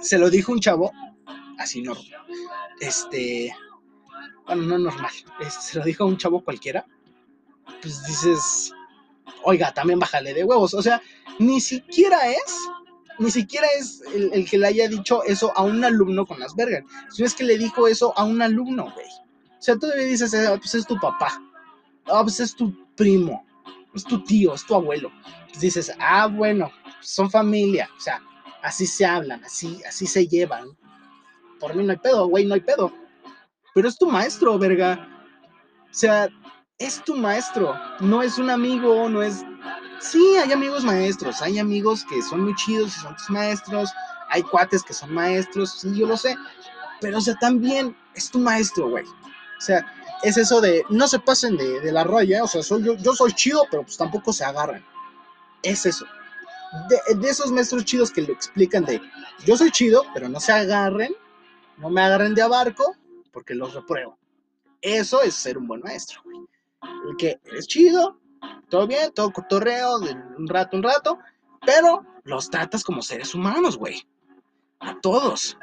se lo dijo un chavo, así no, este, bueno, no normal, se lo dijo a un chavo cualquiera, pues dices, oiga, también bájale de huevos, o sea, ni siquiera es, ni siquiera es el, que le haya dicho eso a un alumno con las vergas, sino es que le dijo eso a un alumno, güey. O sea, todavía dices, ah, pues es tu papá, ah, pues es tu primo, es tu tío, es tu abuelo. Pues dices, ah, bueno, son familia, o sea, así se hablan, así, así se llevan. Por mí no hay pedo, güey, no hay pedo. Pero es tu maestro, verga. O sea, es tu maestro, no es un amigo, no es... Sí, hay amigos maestros, hay amigos que son muy chidos y son tus maestros, hay cuates que son maestros, sí, yo lo sé, pero o sea, también es tu maestro, güey. O sea, es eso de no se pasen de, la raya, o sea, soy yo, yo soy chido, pero pues tampoco se agarran. Es eso. De, esos maestros chidos que le explican de yo soy chido, pero no se agarren, no me agarren de abarco, porque los repruebo. Eso es ser un buen maestro, El que es chido, todo bien, todo cotorreo, de un rato, un rato, pero los tratas como seres humanos, güey. A todos.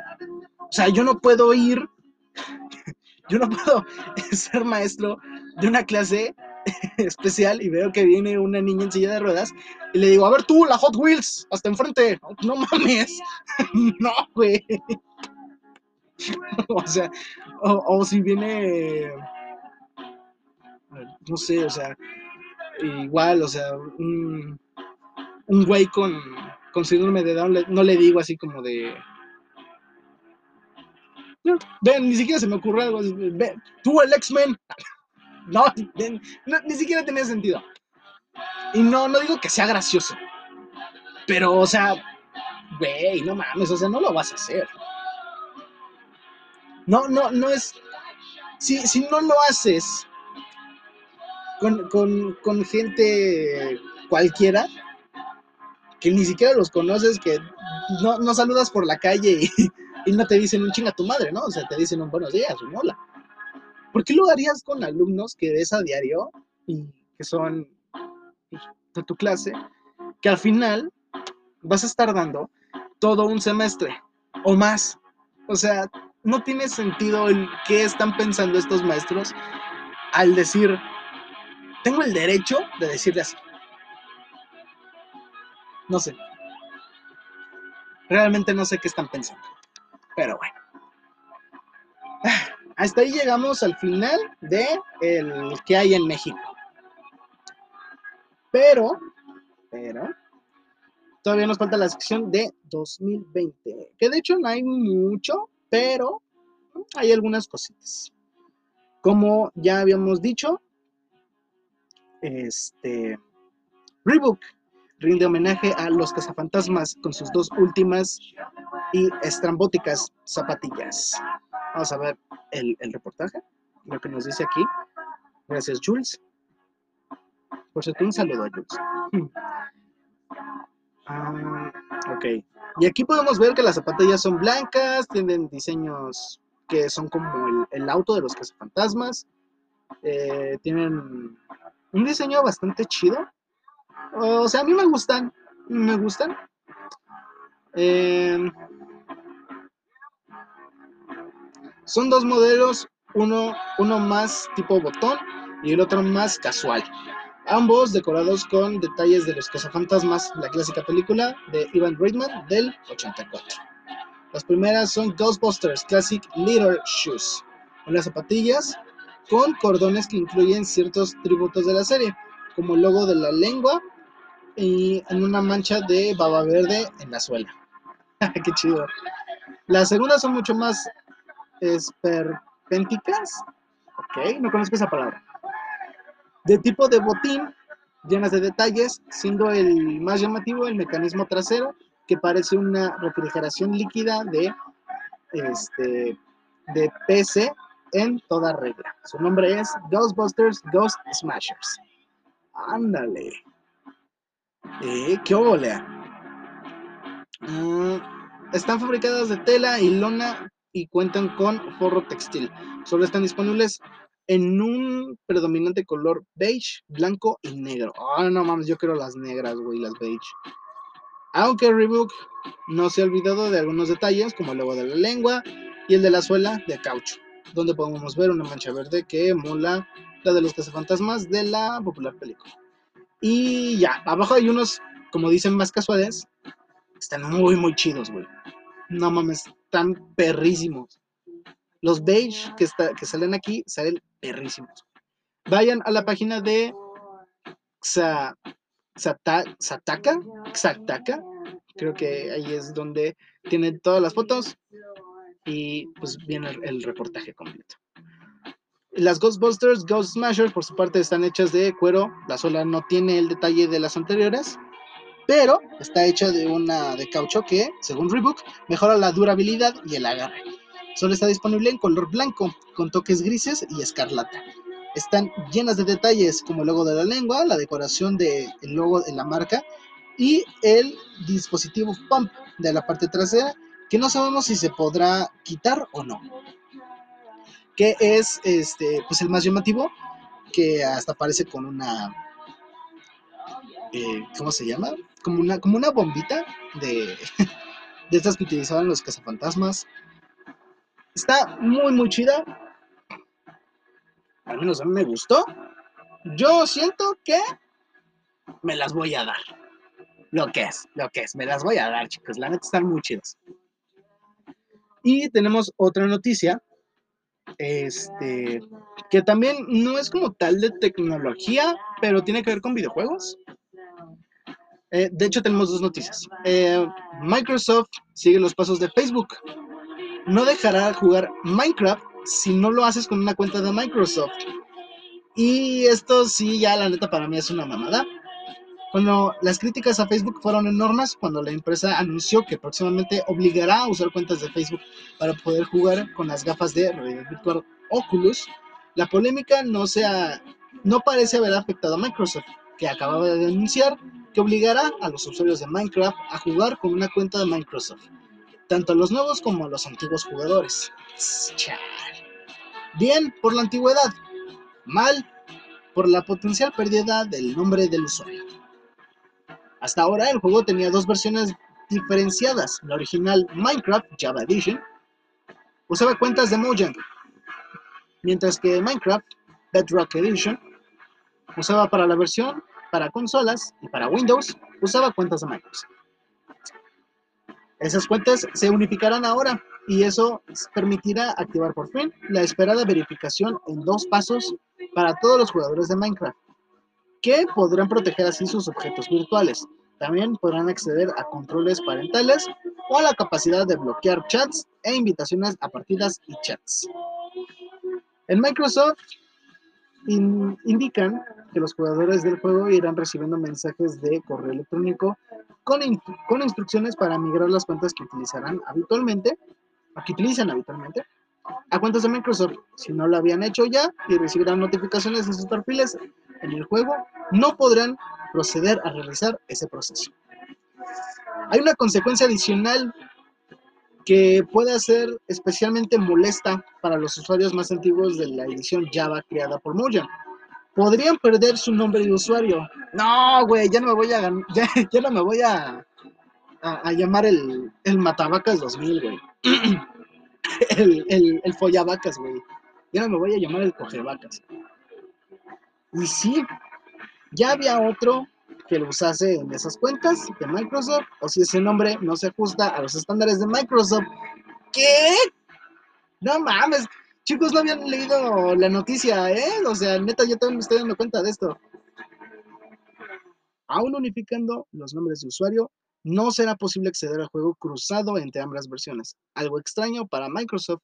O sea, yo no puedo ir yo no puedo ser maestro de una clase especial y veo que viene una niña en silla de ruedas y le digo, a ver tú, la Hot Wheels, hasta enfrente. No, mames. no, güey. o sea, o, si viene, no sé, o sea, igual, o sea, un, güey con, con síndrome de Down, no le digo así como de, Ven, ni siquiera se me ocurrió algo. Ven, tú el X-Men. No, ni siquiera tenía sentido. Y no, no digo que sea gracioso. Pero, o sea, güey, no mames, o sea, no lo vas a hacer. No, no, no es. Si, si no lo haces con, con, con gente cualquiera, que ni siquiera los conoces, que no, no saludas por la calle y, y no te dicen un chinga tu madre, ¿no? O sea, te dicen un buenos días, un hola. ¿Por qué lo harías con alumnos que ves a diario y que son de tu clase, que al final vas a estar dando todo un semestre o más? O sea, no tiene sentido el qué están pensando estos maestros al decir, tengo el derecho de decirle así. No sé. Realmente no sé qué están pensando. Pero bueno. Hasta ahí llegamos al final de el que hay en México. Pero, pero, todavía nos falta la sección de 2020. Que de hecho no hay mucho, pero hay algunas cositas. Como ya habíamos dicho, este Reebok rinde homenaje a los cazafantasmas con sus dos últimas y estrambóticas zapatillas. Vamos a ver el, reportaje, lo que nos dice aquí. Gracias, Jules. Por cierto, un saludo a Jules. Ah, ok. Y aquí podemos ver que las zapatillas son blancas, tienen diseños que son como el, auto de los cazafantasmas. Eh, tienen un diseño bastante chido. O sea, a mí me gustan. Me gustan. Eh, son dos modelos, uno, uno más tipo botón y el otro más casual. Ambos decorados con detalles de los cazafantasmas, la clásica película de Ivan Reitman del 84. Las primeras son Ghostbusters Classic Little Shoes, unas zapatillas con cordones que incluyen ciertos tributos de la serie, como el logo de la lengua y en una mancha de baba verde en la suela. ¡Qué chido! Las segundas son mucho más esperpénticas. Ok, no conozco esa palabra. De tipo de botín, llenas de detalles, siendo el más llamativo el mecanismo trasero que parece una refrigeración líquida de, este, de PC en toda regla. Su nombre es Ghostbusters Ghost Smashers. Ándale. Eh, ¿Qué ole? Mm, están fabricadas de tela y lona y cuentan con forro textil. Solo están disponibles en un predominante color beige, blanco y negro. Ah, no mames, yo quiero las negras, güey, las beige. Aunque Reebok no se ha olvidado de algunos detalles, como el logo de la lengua y el de la suela de caucho, donde podemos ver una mancha verde que mola la de los cazafantasmas de la popular película. Y ya, abajo hay unos, como dicen, más casuales. Están muy, muy chidos, güey. No mames, están perrísimos. Los beige que, salen aquí salen perrísimos. Vayan a la página de Sataka, Xataka, creo que ahí es donde tienen todas las fotos y pues viene el, reportaje completo. Las Ghostbusters Ghost Smashers por su parte están hechas de cuero, la sola no tiene el detalle de las anteriores, pero está hecha de una de caucho que, según Reebok, mejora la durabilidad y el agarre. Solo está disponible en color blanco, con toques grises y escarlata. Están llenas de detalles como el logo de la lengua, la decoración del logo de la marca y el dispositivo pump de la parte trasera que no sabemos si se podrá quitar o no. Que es este pues el más llamativo que hasta aparece con una eh, ¿cómo se llama? Como una, como una bombita de, de estas que utilizaban los cazafantasmas. Está muy muy chida al menos a mí me gustó, yo siento que me las voy a dar. Lo que es, lo que es, me las voy a dar, chicos. La neta están muy chidas. Y tenemos otra noticia, este, que también no es como tal de tecnología, pero tiene que ver con videojuegos. Eh, de hecho, tenemos dos noticias. Eh, Microsoft sigue los pasos de Facebook. No dejará jugar Minecraft si no lo haces con una cuenta de Microsoft. Y esto sí, ya la neta para mí es una mamada. Cuando las críticas a Facebook fueron enormes, cuando la empresa anunció que próximamente obligará a usar cuentas de Facebook para poder jugar con las gafas de realidad virtual Oculus, la polémica no, sea, no parece haber afectado a Microsoft, que acababa de denunciar que obligará a los usuarios de Minecraft a jugar con una cuenta de Microsoft, tanto a los nuevos como a los antiguos jugadores. Bien por la antigüedad, mal por la potencial pérdida del nombre del usuario. Hasta ahora el juego tenía dos versiones diferenciadas. La original Minecraft Java Edition usaba cuentas de Mojang, mientras que Minecraft Bedrock Edition usaba para la versión para consolas y para Windows usaba cuentas de Microsoft. Esas cuentas se unificarán ahora y eso permitirá activar por fin la esperada verificación en dos pasos para todos los jugadores de Minecraft, que podrán proteger así sus objetos virtuales. También podrán acceder a controles parentales o a la capacidad de bloquear chats e invitaciones a partidas y chats. En Microsoft indican que los jugadores del juego irán recibiendo mensajes de correo electrónico con, con instrucciones para migrar las cuentas que utilizarán habitualmente, que utilizan habitualmente, a cuentas de Microsoft. Si no lo habían hecho ya y recibirán notificaciones en sus perfiles en el juego, no podrán proceder a realizar ese proceso. Hay una consecuencia adicional que puede ser especialmente molesta para los usuarios más antiguos de la edición Java creada por Mojang. Podrían perder su nombre de usuario. No, güey, ya no me voy a ya, ya no me voy a, a, llamar el, el Matavacas 2000, güey. el, el, el Follavacas, güey. Ya no me voy a llamar el Cogevacas. Y sí, ya había otro que lo usase en esas cuentas de Microsoft, o si ese nombre no se ajusta a los estándares de Microsoft. ¿Qué? No mames, chicos, no habían leído la noticia, ¿eh? O sea, neta, yo también me estoy dando cuenta de esto. Aún unificando los nombres de usuario, no será posible acceder al juego cruzado entre ambas versiones, algo extraño para Microsoft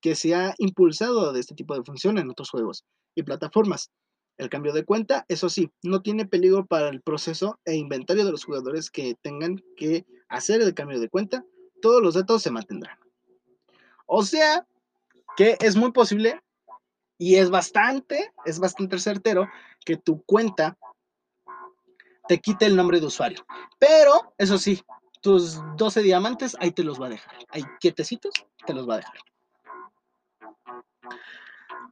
que se ha impulsado de este tipo de función en otros juegos y plataformas. El cambio de cuenta, eso sí, no tiene peligro para el proceso e inventario de los jugadores que tengan que hacer el cambio de cuenta. Todos los datos se mantendrán. O sea, que es muy posible y es bastante, es bastante certero que tu cuenta te quite el nombre de usuario. Pero, eso sí, tus 12 diamantes ahí te los va a dejar. Ahí quietecitos te los va a dejar.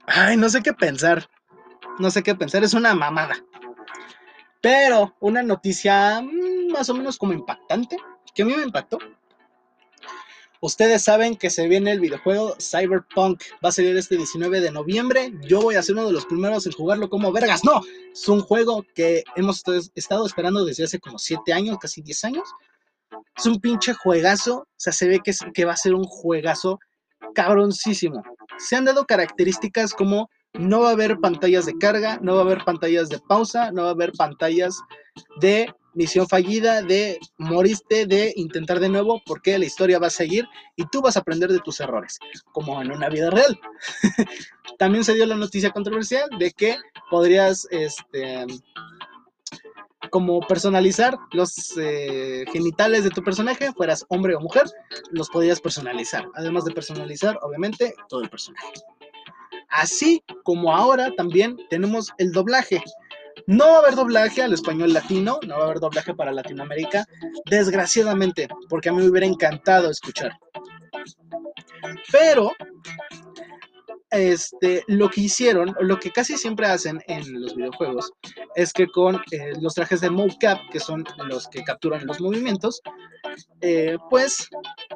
Ay, no sé qué pensar no sé qué pensar, es una mamada. Pero una noticia mm, más o menos como impactante, que a mí me impactó. Ustedes saben que se viene el videojuego Cyberpunk. Va a salir este 19 de noviembre. Yo voy a ser uno de los primeros en jugarlo como vergas. No, es un juego que hemos estado esperando desde hace como 7 años, casi 10 años. Es un pinche juegazo. O sea, se ve que, que va a ser un juegazo cabroncísimo. Se han dado características como no va a haber pantallas de carga, no va a haber pantallas de pausa, no va a haber pantallas de misión fallida, de moriste, de intentar de nuevo, porque la historia va a seguir y tú vas a aprender de tus errores, como en una vida real. También se dio la noticia controversial de que podrías, este, como personalizar los eh, genitales de tu personaje, fueras hombre o mujer, los podrías personalizar. Además de personalizar, obviamente, todo el personaje. Así como ahora también tenemos el doblaje. No va a haber doblaje al español latino, no va a haber doblaje para Latinoamérica, desgraciadamente, porque a mí me hubiera encantado escuchar. Pero este, lo que hicieron, lo que casi siempre hacen en los videojuegos, es que con eh, los trajes de mocap, que son los que capturan los movimientos, eh, pues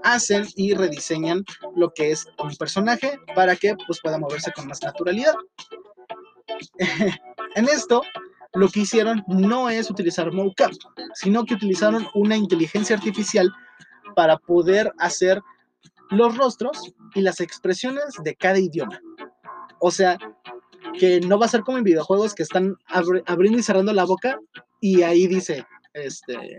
hacen y rediseñan lo que es un personaje para que pues, pueda moverse con más naturalidad. en esto, lo que hicieron no es utilizar mocap, sino que utilizaron una inteligencia artificial para poder hacer los rostros y las expresiones de cada idioma. O sea, que no va a ser como en videojuegos que están abriendo y cerrando la boca y ahí dice, este,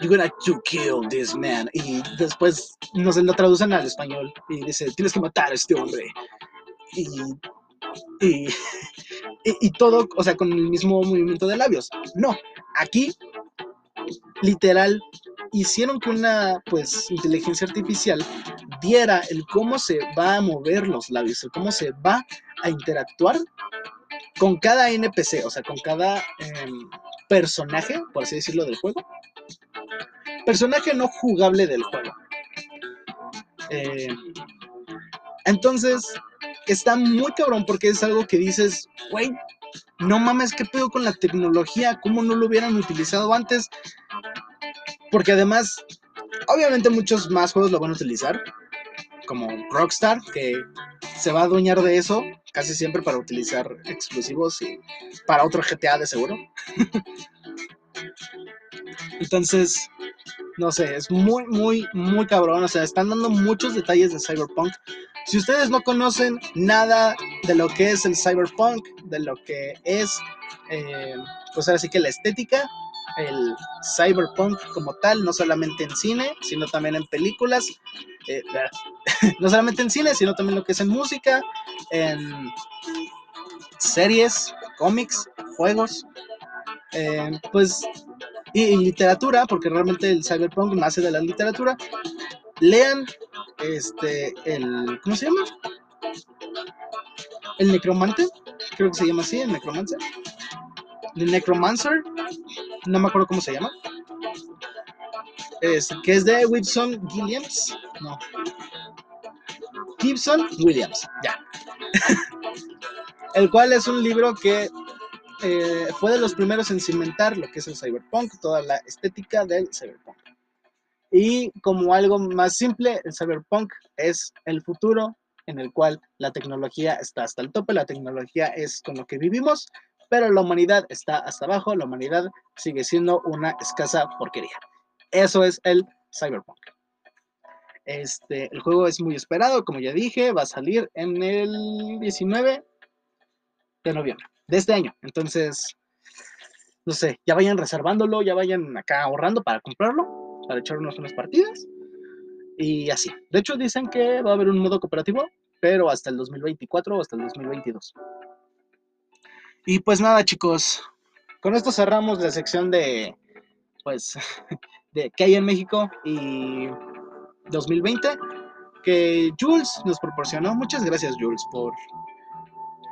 you're gonna to kill this man. Y después no se lo traducen al español y dice, tienes que matar a este hombre. Y, y, y, todo, o sea, con el mismo movimiento de labios. No, aquí, literal, hicieron que una, pues, inteligencia artificial diera el cómo se va a mover los labios, el cómo se va a interactuar con cada NPC, o sea, con cada em, personaje, por así decirlo, del juego. Personaje no jugable del juego. Eh, entonces, está muy cabrón porque es algo que dices, güey, no mames, ¿qué pedo con la tecnología? ¿Cómo no lo hubieran utilizado antes? Porque además, obviamente muchos más juegos lo van a utilizar, como Rockstar, que se va a adueñar de eso casi siempre para utilizar exclusivos y para otro GTA de seguro. Entonces, no sé, es muy, muy, muy cabrón. O sea, están dando muchos detalles de Cyberpunk. Si ustedes no conocen nada de lo que es el Cyberpunk, de lo que es, eh, pues ahora sí que la estética, el Cyberpunk como tal, no solamente en cine, sino también en películas, eh, no solamente en cine, sino también lo que es en música, en series, cómics, juegos, eh, pues y, literatura, porque realmente el cyberpunk nace de la literatura. Lean este el ¿cómo se llama? El necromante, creo que se llama así, el necromancer. El necromancer, no me acuerdo cómo se llama. Es, que es de Wilson Williams. No. Gibson Williams, ya. el cual es un libro que eh, fue de los primeros en cimentar lo que es el cyberpunk, toda la estética del cyberpunk. Y como algo más simple, el cyberpunk es el futuro en el cual la tecnología está hasta el tope, la tecnología es con lo que vivimos, pero la humanidad está hasta abajo, la humanidad sigue siendo una escasa porquería. Eso es el cyberpunk. Este, el juego es muy esperado, como ya dije, va a salir en el 19 de noviembre de este año. Entonces, no sé, ya vayan reservándolo, ya vayan acá ahorrando para comprarlo, para echarnos unas partidas. Y así. De hecho, dicen que va a haber un modo cooperativo, pero hasta el 2024 o hasta el 2022. Y pues nada, chicos. Con esto cerramos la sección de, pues, de qué hay en México y 2020 que Jules nos proporcionó. Muchas gracias, Jules, por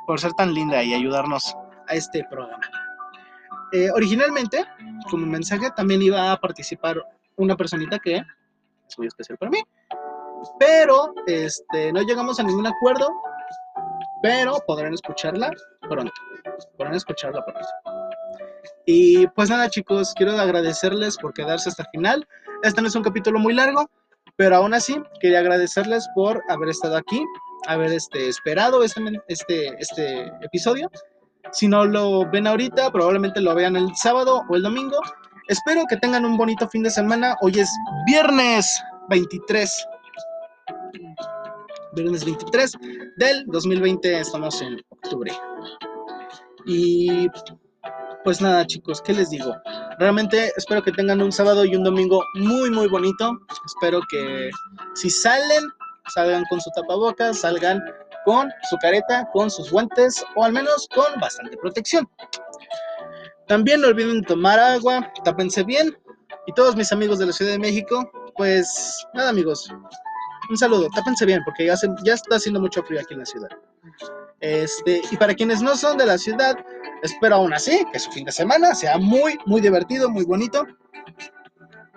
por ser tan linda y ayudarnos a este programa. Eh, originalmente, como mensaje, también iba a participar una personita que es muy especial para mí, pero este, no llegamos a ningún acuerdo, pero podrán escucharla pronto, podrán escucharla pronto. Y pues nada chicos, quiero agradecerles por quedarse hasta el final. Este no es un capítulo muy largo, pero aún así quería agradecerles por haber estado aquí haber este, esperado este, este, este episodio. Si no lo ven ahorita, probablemente lo vean el sábado o el domingo. Espero que tengan un bonito fin de semana. Hoy es viernes 23. Viernes 23 del 2020. Estamos en octubre. Y pues nada, chicos, ¿qué les digo? Realmente espero que tengan un sábado y un domingo muy, muy bonito. Espero que si salen salgan con su tapabocas, salgan con su careta, con sus guantes o al menos con bastante protección. También no olviden tomar agua, tápense bien. Y todos mis amigos de la Ciudad de México, pues nada amigos, un saludo, tápense bien porque ya, ya está haciendo mucho frío aquí en la ciudad. Este, y para quienes no son de la ciudad, espero aún así que su fin de semana sea muy, muy divertido, muy bonito.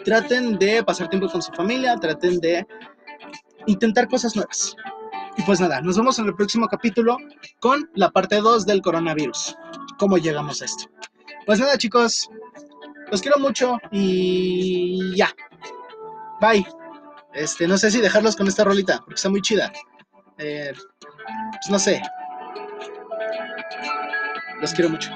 Traten de pasar tiempo con su familia, traten de intentar cosas nuevas. Y pues nada, nos vemos en el próximo capítulo con la parte 2 del coronavirus. ¿Cómo llegamos a esto? Pues nada, chicos, los quiero mucho y ya. Bye. Este, no sé si dejarlos con esta rolita, porque está muy chida. Eh, pues no sé. Los quiero mucho.